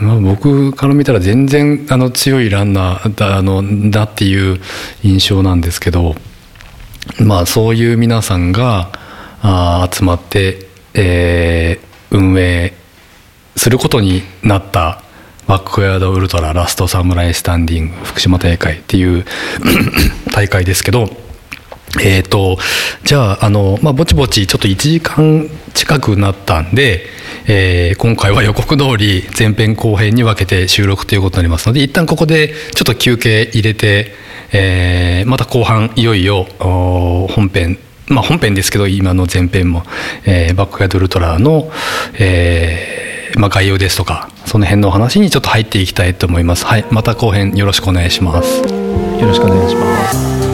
まあ、僕から見たら全然あの強いランナーだあのだっていう印象なんですけどまあそういう皆さんがあ集まって、えー運営することになったバックヤードウルトララストサムライスタンディング福島大会っていう 大会ですけどえー、とじゃああの、まあ、ぼちぼちちょっと1時間近くなったんで、えー今回は予告通り前編後編に分けて収録ということになりますので一旦ここでちょっと休憩入れて、えーまた後半いよいよ本編まあ、本編ですけど今の前編も、えー、バックヤードウルトラの、えーまあ、概要ですとかその辺のお話にちょっと入っていきたいと思います。はい、また後編よろしくお願いします。よろしくお願いします。